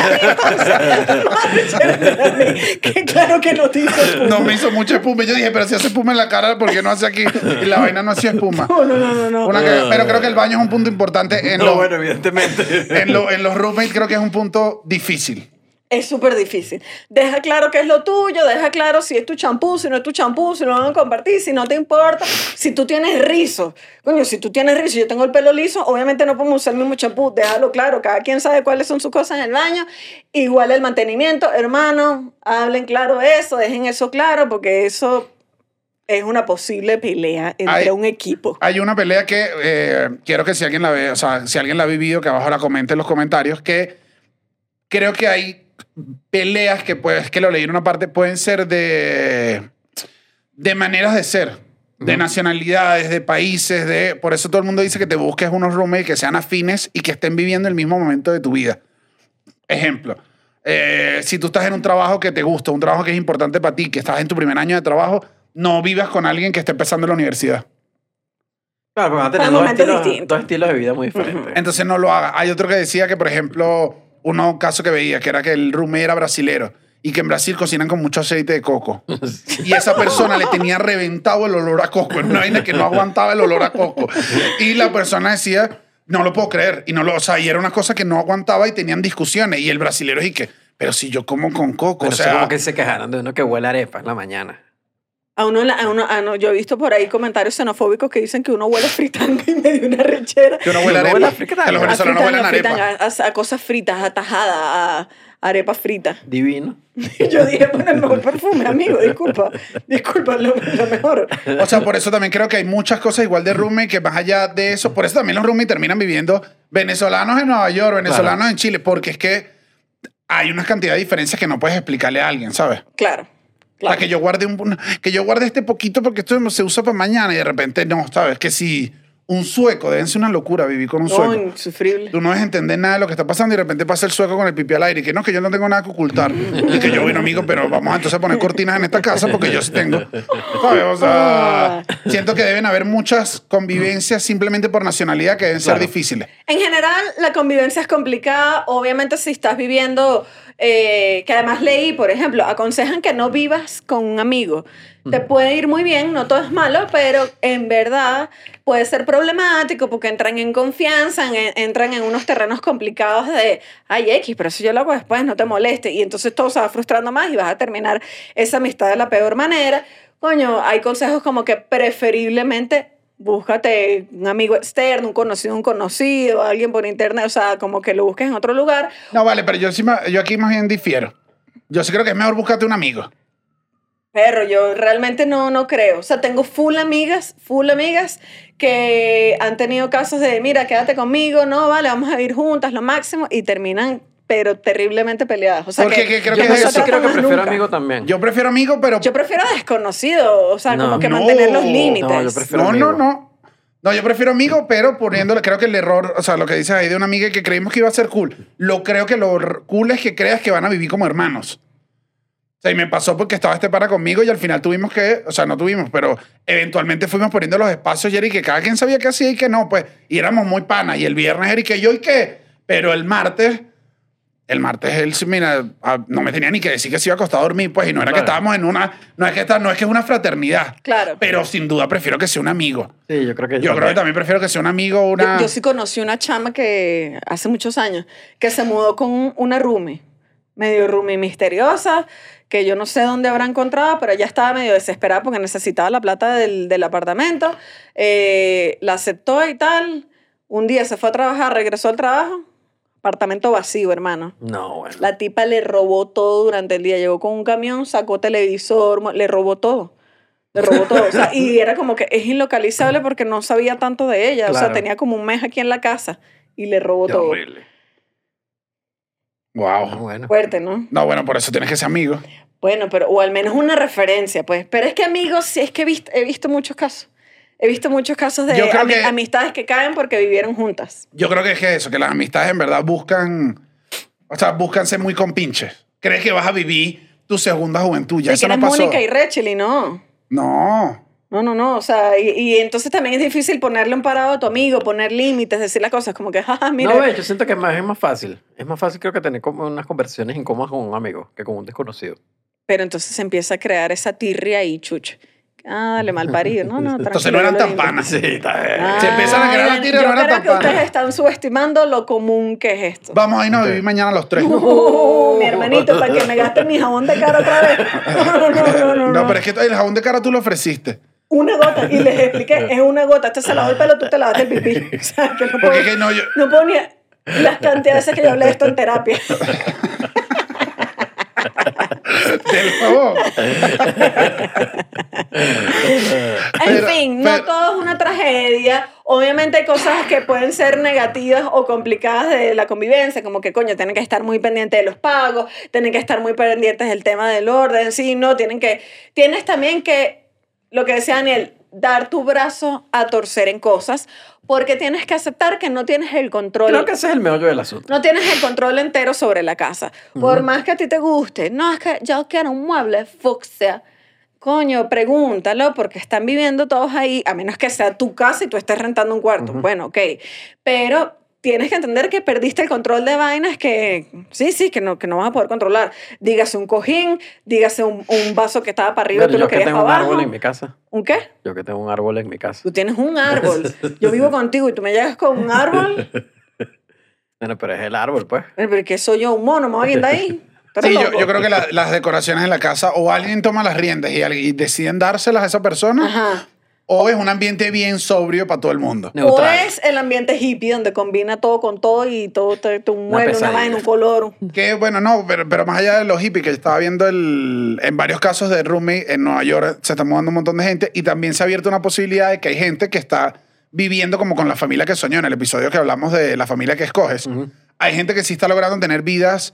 que claro que no te hizo espuma. No me hizo mucha espuma. Y yo dije, pero si hace espuma en la cara, ¿por qué no hace aquí? Y la vaina no hacía espuma. No, no, no, no, no. Una pero creo que el baño es un punto importante en, No, los, bueno, evidentemente. [laughs] en, lo- en los roommates. Creo que es un punto difícil. Es súper difícil. Deja claro qué es lo tuyo, deja claro si es tu champú, si no es tu champú, si lo van a compartir, si no te importa. Si tú tienes rizo, coño, si tú tienes rizo y yo tengo el pelo liso, obviamente no podemos usar el mismo champú, déjalo claro, cada quien sabe cuáles son sus cosas en el baño. Igual el mantenimiento, hermano, hablen claro eso, dejen eso claro, porque eso es una posible pelea entre Hay- un equipo. Hay una pelea que eh, quiero que si alguien la ve, o sea, si alguien la ha vivido, que abajo la comente en los comentarios, que creo que hay peleas que pues que lo leí en una parte pueden ser de de maneras de ser, de nacionalidades, de países, de por eso todo el mundo dice que te busques unos roommates que sean afines y que estén viviendo el mismo momento de tu vida. Ejemplo, eh, si tú estás en un trabajo que te gusta, un trabajo que es importante para ti, que estás en tu primer año de trabajo, no vivas con alguien que esté empezando la universidad. Claro, porque van a tener dos estilos, distintos. dos estilos de vida muy diferentes. Entonces no lo haga. Hay otro que decía que, por ejemplo, uno caso que veía, que era que el roommate era brasilero y que en Brasil cocinan con mucho aceite de coco. [laughs] Y esa persona le tenía reventado el olor a coco. Era una vaina que no aguantaba el olor a coco. Y la persona decía, no lo puedo creer. Y no lo, o sea, y era una cosa que no aguantaba y tenían discusiones. Y el brasilero y que, pero si yo como con coco, Pero o sea, como que se quejaron de uno que huele arepa en la mañana. A uno, la- a uno, a no, yo he visto por ahí comentarios xenofóbicos que dicen que uno huele a fritanga y [laughs] me dio una rechera. que uno huele a huele a arepa. fritanga. Que los A venezolanos fritanga, huelen a arepa. fritanga, a, a cosas fritas, a tajada, a arepa frita. Divino. Y [laughs] yo dije, bueno, el mejor perfume, amigo, disculpa. Disculpa, lo, lo mejor. O sea, por eso también creo que hay muchas cosas igual de roommate que más allá de eso, por eso también los roommates terminan viviendo venezolanos en Nueva York, venezolanos en Chile, porque es que hay una cantidad de diferencias que no puedes explicarle a alguien, ¿sabes? Claro. O claro. sea, que yo guarde un, que yo guarde este poquito porque esto se usa para mañana y de repente no, ¿sabes? Que si un sueco, deben ser una locura vivir con un No, sueco. insufrible. Tú no debes entender nada de lo que está pasando y de repente pasa el sueco con el pipi al aire y que no, que yo no tengo nada que ocultar. Y que yo, bueno, amigo, pero vamos a entonces a poner cortinas en esta casa porque yo sí tengo. ¿Sabes? O sea, [laughs] siento que deben haber muchas convivencias simplemente por nacionalidad que deben ser Claro. difíciles. En general, la convivencia es complicada. Obviamente, si estás viviendo, eh, que además leí, por ejemplo, aconsejan que no vivas con un amigo. Te puede ir muy bien, no todo es malo, pero en verdad puede ser problemático porque entran en confianza, en- entran en unos terrenos complicados de, ay, X, pero si yo lo hago después, no te moleste. Y entonces todo se va frustrando más y vas a terminar esa amistad de la peor manera. Coño, hay consejos como que preferiblemente búscate un amigo externo, un conocido, un conocido, alguien por internet, o sea, como que lo busques en otro lugar. No, vale, pero yo, sí yo aquí más bien difiero. Yo sí creo que es mejor buscarte un amigo. Pero yo realmente no, no creo. O sea, tengo full amigas, full amigas que han tenido casos de, mira, quédate conmigo, no, vale, vamos a vivir juntas, lo máximo, y terminan, pero terriblemente peleadas. O sea, Porque que, creo Yo que es eso. creo que prefiero nunca. amigo también. Yo prefiero amigo, pero... Yo prefiero desconocido, o sea, No. como que No. mantener los límites. No, yo prefiero No, amigo. no, no. No, yo prefiero amigo, pero poniéndole, creo que el error, o sea, lo que dices ahí de una amiga que creímos que iba a ser cool, lo creo que lo cool es que creas que van a vivir como hermanos. Sea, y me pasó porque estaba este para conmigo y al final tuvimos que, o sea, no tuvimos, pero eventualmente fuimos poniendo los espacios y era y que cada quien sabía qué hacía y que no, pues, y éramos muy panas. Y el viernes era y que yo y qué, pero el martes, el martes él, mira, ah, no me tenía ni que decir que se iba a acostar a dormir, pues, y no era que Claro. estábamos en una, no es que, está, no es que es una fraternidad. Claro. Pero sin duda prefiero que sea un amigo. Sí, yo creo que Yo creo que también prefiero que sea un amigo o una... Yo, yo sí conocí una chama que hace muchos años que se mudó con una roomie, medio roomie misteriosa, que yo no sé dónde habrá encontrado, pero ella estaba medio desesperada porque necesitaba la plata del, del apartamento. Eh, la aceptó y tal. Un día se fue a trabajar, regresó al trabajo, apartamento vacío, hermano. No, bueno. La tipa le robó todo durante el día. Llegó con un camión, sacó televisor, le robó todo. Le robó todo. O sea, [laughs] y era como que es inlocalizable porque no sabía tanto de ella. O sea, Claro. tenía como un mes aquí en la casa y le robó Qué todo. horrible. Wow. Ah, bueno. Fuerte, ¿no? No, bueno, por eso tienes que ser amigo. Bueno, pero, o al menos una referencia, pues. Pero es que amigos, sí, es que he visto, he visto muchos casos. He visto muchos casos de Yo creo ami- que- amistades que caen porque vivieron juntas. Yo creo que es que eso, que las amistades en verdad buscan... O sea, buscan ser muy compinches. Crees que vas a vivir tu segunda juventud. Ya Sí, eso que no eres pasó. Mónica y Rachel y no. No. No, no, no. O sea, y, y entonces también es difícil ponerle un parado a tu amigo, poner límites, decir las cosas como que, jaja, mira. No, ve, yo siento que es más, es más fácil. Es más fácil creo que tener como unas conversaciones incómodas con un amigo que con un desconocido. Pero entonces se empieza a crear esa tirria y chucha. Ah, dale, mal parido. No, no, [laughs] Entonces no eran yo tan panas. Sí, está bien. Ah, Se empiezan a quedar la tira, yo no era creo tan que ustedes están subestimando lo común que es esto. Vamos a irnos a vivir mañana los tres. [laughs] Uh, mi hermanito, para que me gaste mi jabón de cara otra vez. [laughs] No, no, no, no, no. No, pero es que el jabón de cara tú lo ofreciste. Una gota. Y les expliqué, [laughs] es una gota. Este se lavó el pelo, tú te lavaste el pipí. [laughs] O sea, que no puedo, que no, yo- no puedo ni... Las cantidades que yo hablé de esto en terapia. [laughs] Del jabón. En Pero- fin, no todo es una tragedia. Obviamente hay cosas que pueden ser negativas o complicadas de la convivencia, como que coño, tienen que estar muy pendientes de los pagos, tienen que estar muy pendientes del tema del orden, sí, no, tienen que, tienes también que, lo que decía Daniel, dar tu brazo a torcer en cosas, porque tienes que aceptar que no tienes el control. Creo que ese es el meollo del asunto. No tienes el control entero sobre la casa. Por más que a ti te guste, no, es que yo quiero un mueble fucsia. Coño, pregúntalo porque están viviendo todos ahí, a menos que sea tu casa y tú estés rentando un cuarto. Bueno, ok. Pero tienes que entender que perdiste el control de vainas que, sí, sí, que no, que no vas a poder controlar. Dígase un cojín, dígase un, un vaso que estaba para arriba Pero tú yo lo que querías tengo un abajo. árbol en mi casa. ¿Un qué? Yo que tengo un árbol en mi casa. Tú tienes un árbol. [laughs] Yo vivo contigo y tú me llegas con un árbol. [laughs] Bueno, pero es el árbol, pues. Pero que soy yo un mono, me voy a guindar ahí. [laughs] Sí, yo, yo creo que la- las decoraciones en la casa o alguien toma las riendas y, alguien- y deciden dárselas a esa persona Ajá. O es un ambiente bien sobrio para todo el mundo. O es el ambiente hippie donde combina todo con todo y todo te, te un mueble, una vaina, un color. Que bueno, no, pero, pero más allá de los hippies, que estaba viendo el, en varios casos de roommate en Nueva York, se está mudando un montón de gente y también se ha abierto una posibilidad de que hay gente que está viviendo como con la familia que soñó en el episodio que hablamos de la familia que escoges. Hay gente que sí está logrando tener vidas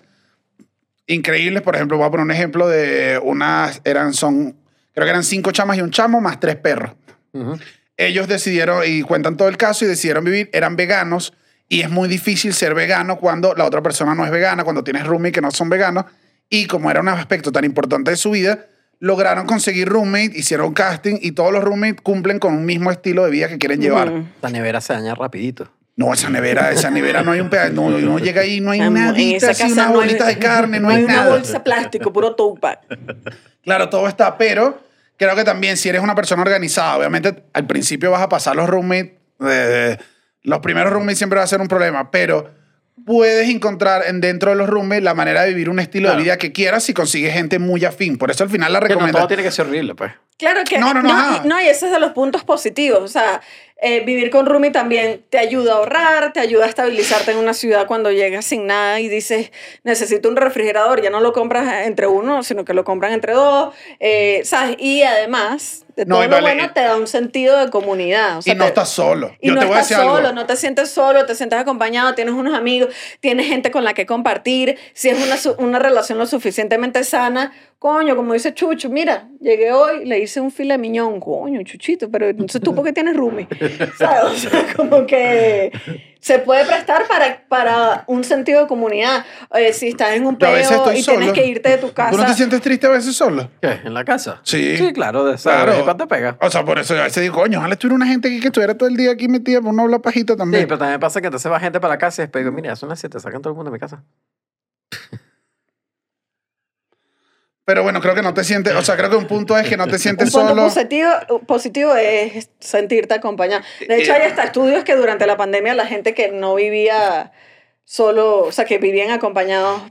increíbles. Por ejemplo, voy a poner un ejemplo de unas, eran, son, creo que eran cinco chamas y un chamo más tres perros. Ujú. Ellos decidieron, y cuentan todo el caso, y decidieron vivir, eran veganos, y es muy difícil ser vegano cuando la otra persona no es vegana, cuando tienes roommates que no son veganos, y como era un aspecto tan importante de su vida, lograron conseguir roommate, hicieron casting, y todos los roommates cumplen con un mismo estilo de vida que quieren llevar. La nevera se daña rapidito. No, esa nevera, esa nevera no hay un pedazo, no, no llega ahí, no hay esa así, unas no hay- bolitas de carne, no, no hay una nada. bolsa de plástico, puro tote Claro, todo está, pero creo que también si eres una persona organizada, obviamente al principio vas a pasar los roommates, eh, los primeros roommates siempre va a ser un problema, pero puedes encontrar en dentro de los roommates la manera de vivir un estilo Claro. de vida que quieras si consigues gente muy afín. Por eso al final la Que no todo recomendación... tiene que ser horrible, pues. Claro que No, no, no, ajá. y, no, y ese es de los puntos positivos. O sea, eh, vivir con Rumi también te ayuda a ahorrar, te ayuda a estabilizarte en una ciudad cuando llegas sin nada y dices, necesito un refrigerador. Ya no lo compras entre uno, sino que lo compran entre dos. eh, ¿Sabes? Y además, de No, todo lo vale, bueno, te da un sentido de comunidad. O sea, y no te- estás solo. y Yo no te voy a estás decir solo, algo. no te sientes solo, te sientes acompañado, tienes unos amigos, tienes gente con la que compartir. Si es una, una relación lo suficientemente sana, coño, como dice Chucho, mira, llegué hoy, le hice un file miñón, coño, Chuchito, pero entonces tú por qué tienes roomie, [laughs] ¿sabes? O sea, como que se puede prestar para, para un sentido de comunidad. Eh, si estás en un peo y solo. tienes que irte de tu casa. ¿Tú no te sientes triste a veces solo? ¿Qué? ¿En la casa? Sí. Sí, claro, de Claro. ¿Cuánto pega? O sea, por eso a veces digo, coño, ojalá estuviera una gente aquí que estuviera todo el día aquí metida por no hablar pajita Sí, también. pero también pasa que entonces va gente para la casa y después digo, mira, son las 7, sacan todo el mundo de mi casa. Pero bueno, creo que no te sientes, o sea, creo que un punto es que no te Un sientes punto solo. positivo, positivo es sentirte acompañado. De hecho, hay hasta estudios que durante la pandemia la gente que no vivía solo, o sea, que vivían acompañados,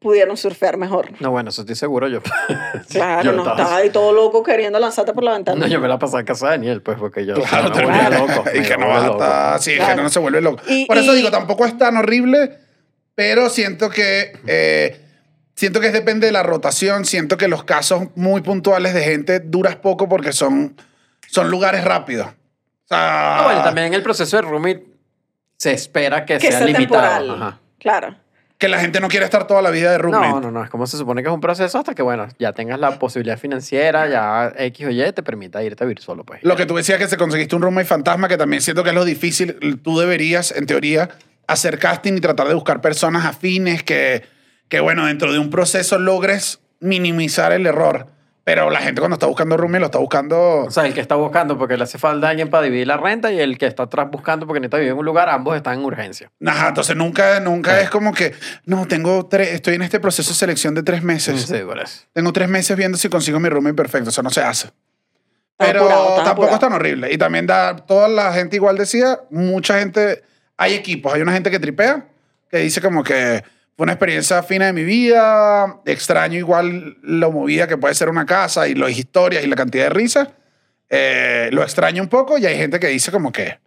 pudieron surfear mejor. No, bueno, eso estoy seguro yo. [laughs] Claro, Yo no estaba- estaba ahí todo loco queriendo lanzarte por la ventana. No, yo me la pasaba en casa de Daniel, pues, porque yo Claro, no, me volvía termina- loco. [laughs] y me que no vas a loco. estar, sí, es que Claro. no se vuelve loco. Y- Por eso y- digo, tampoco es tan horrible, pero siento que eh, siento que depende de la rotación, siento que los casos muy puntuales de gente duras poco porque son, son lugares rápidos. O sea, Ah, bueno, también el proceso de roommate se espera que, que sea sea limitado. Ajá. Claro. que la gente no quiere estar toda la vida de roommate. No, no, no, es como se supone que es un proceso hasta que, bueno, ya tengas la posibilidad financiera, ya X o Y te permita irte a vivir solo, pues. Lo que tú decías que se conseguiste un roommate fantasma, que también siento que es lo difícil. Tú deberías, en teoría, hacer casting y tratar de buscar personas afines que, que bueno, dentro de un proceso logres minimizar el error. Pero la gente cuando está buscando roommate lo está buscando... O sea, el que está buscando porque le hace falta alguien para dividir la renta y el que está atrás buscando porque necesita vivir en un lugar, ambos están en urgencia. Ajá, entonces nunca, nunca es como que, no, tengo tres, estoy en este proceso de selección de tres meses. Sí, por eso. Tengo tres meses viendo si consigo mi roommate perfecto. Eso no se hace. Pero apurado, tampoco apurado. es tan horrible. Y también da, toda la gente igual decía, mucha gente, hay equipos, hay una gente que tripea, que dice como que fue una experiencia fina de mi vida, extraño igual lo movida que puede ser una casa y las historias y la cantidad de risas. Eh, lo extraño un poco y hay gente que dice como que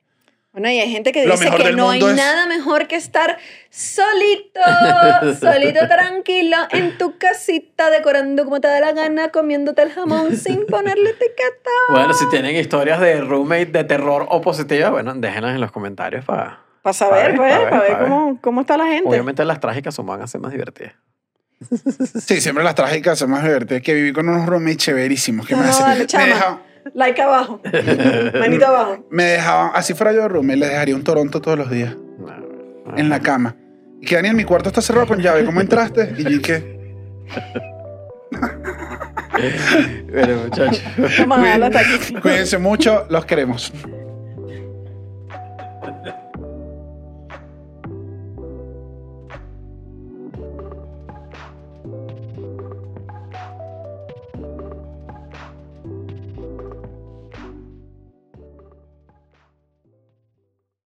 Bueno, y hay gente que dice que no hay es- nada mejor que estar solito, [laughs] solito tranquilo en tu casita, decorando como te da la gana, comiéndote el jamón sin ponerle etiqueta. Bueno, si tienen historias de roommate de terror o positivas, bueno, déjenlas en los comentarios para... Para saber, pues, ver, para ver, pa' ver. cómo, cómo está la gente. Obviamente las trágicas son van a ser más divertidas. Sí, siempre las trágicas son más divertidas. Que viví con unos roommates cheverísimos. Que me, No, me, chama. dejaban, Like abajo. [laughs] Manito abajo. me dejaban, así fuera yo de roommate, les dejaría un Toronto todos los días. No, En la cama. Y que Daniel, mi cuarto está cerrado con llave. ¿Cómo entraste? Y yo, ¿y qué? Bueno, muchachos. Vamos a dejarlo hasta aquí. Cuídense mucho, los queremos.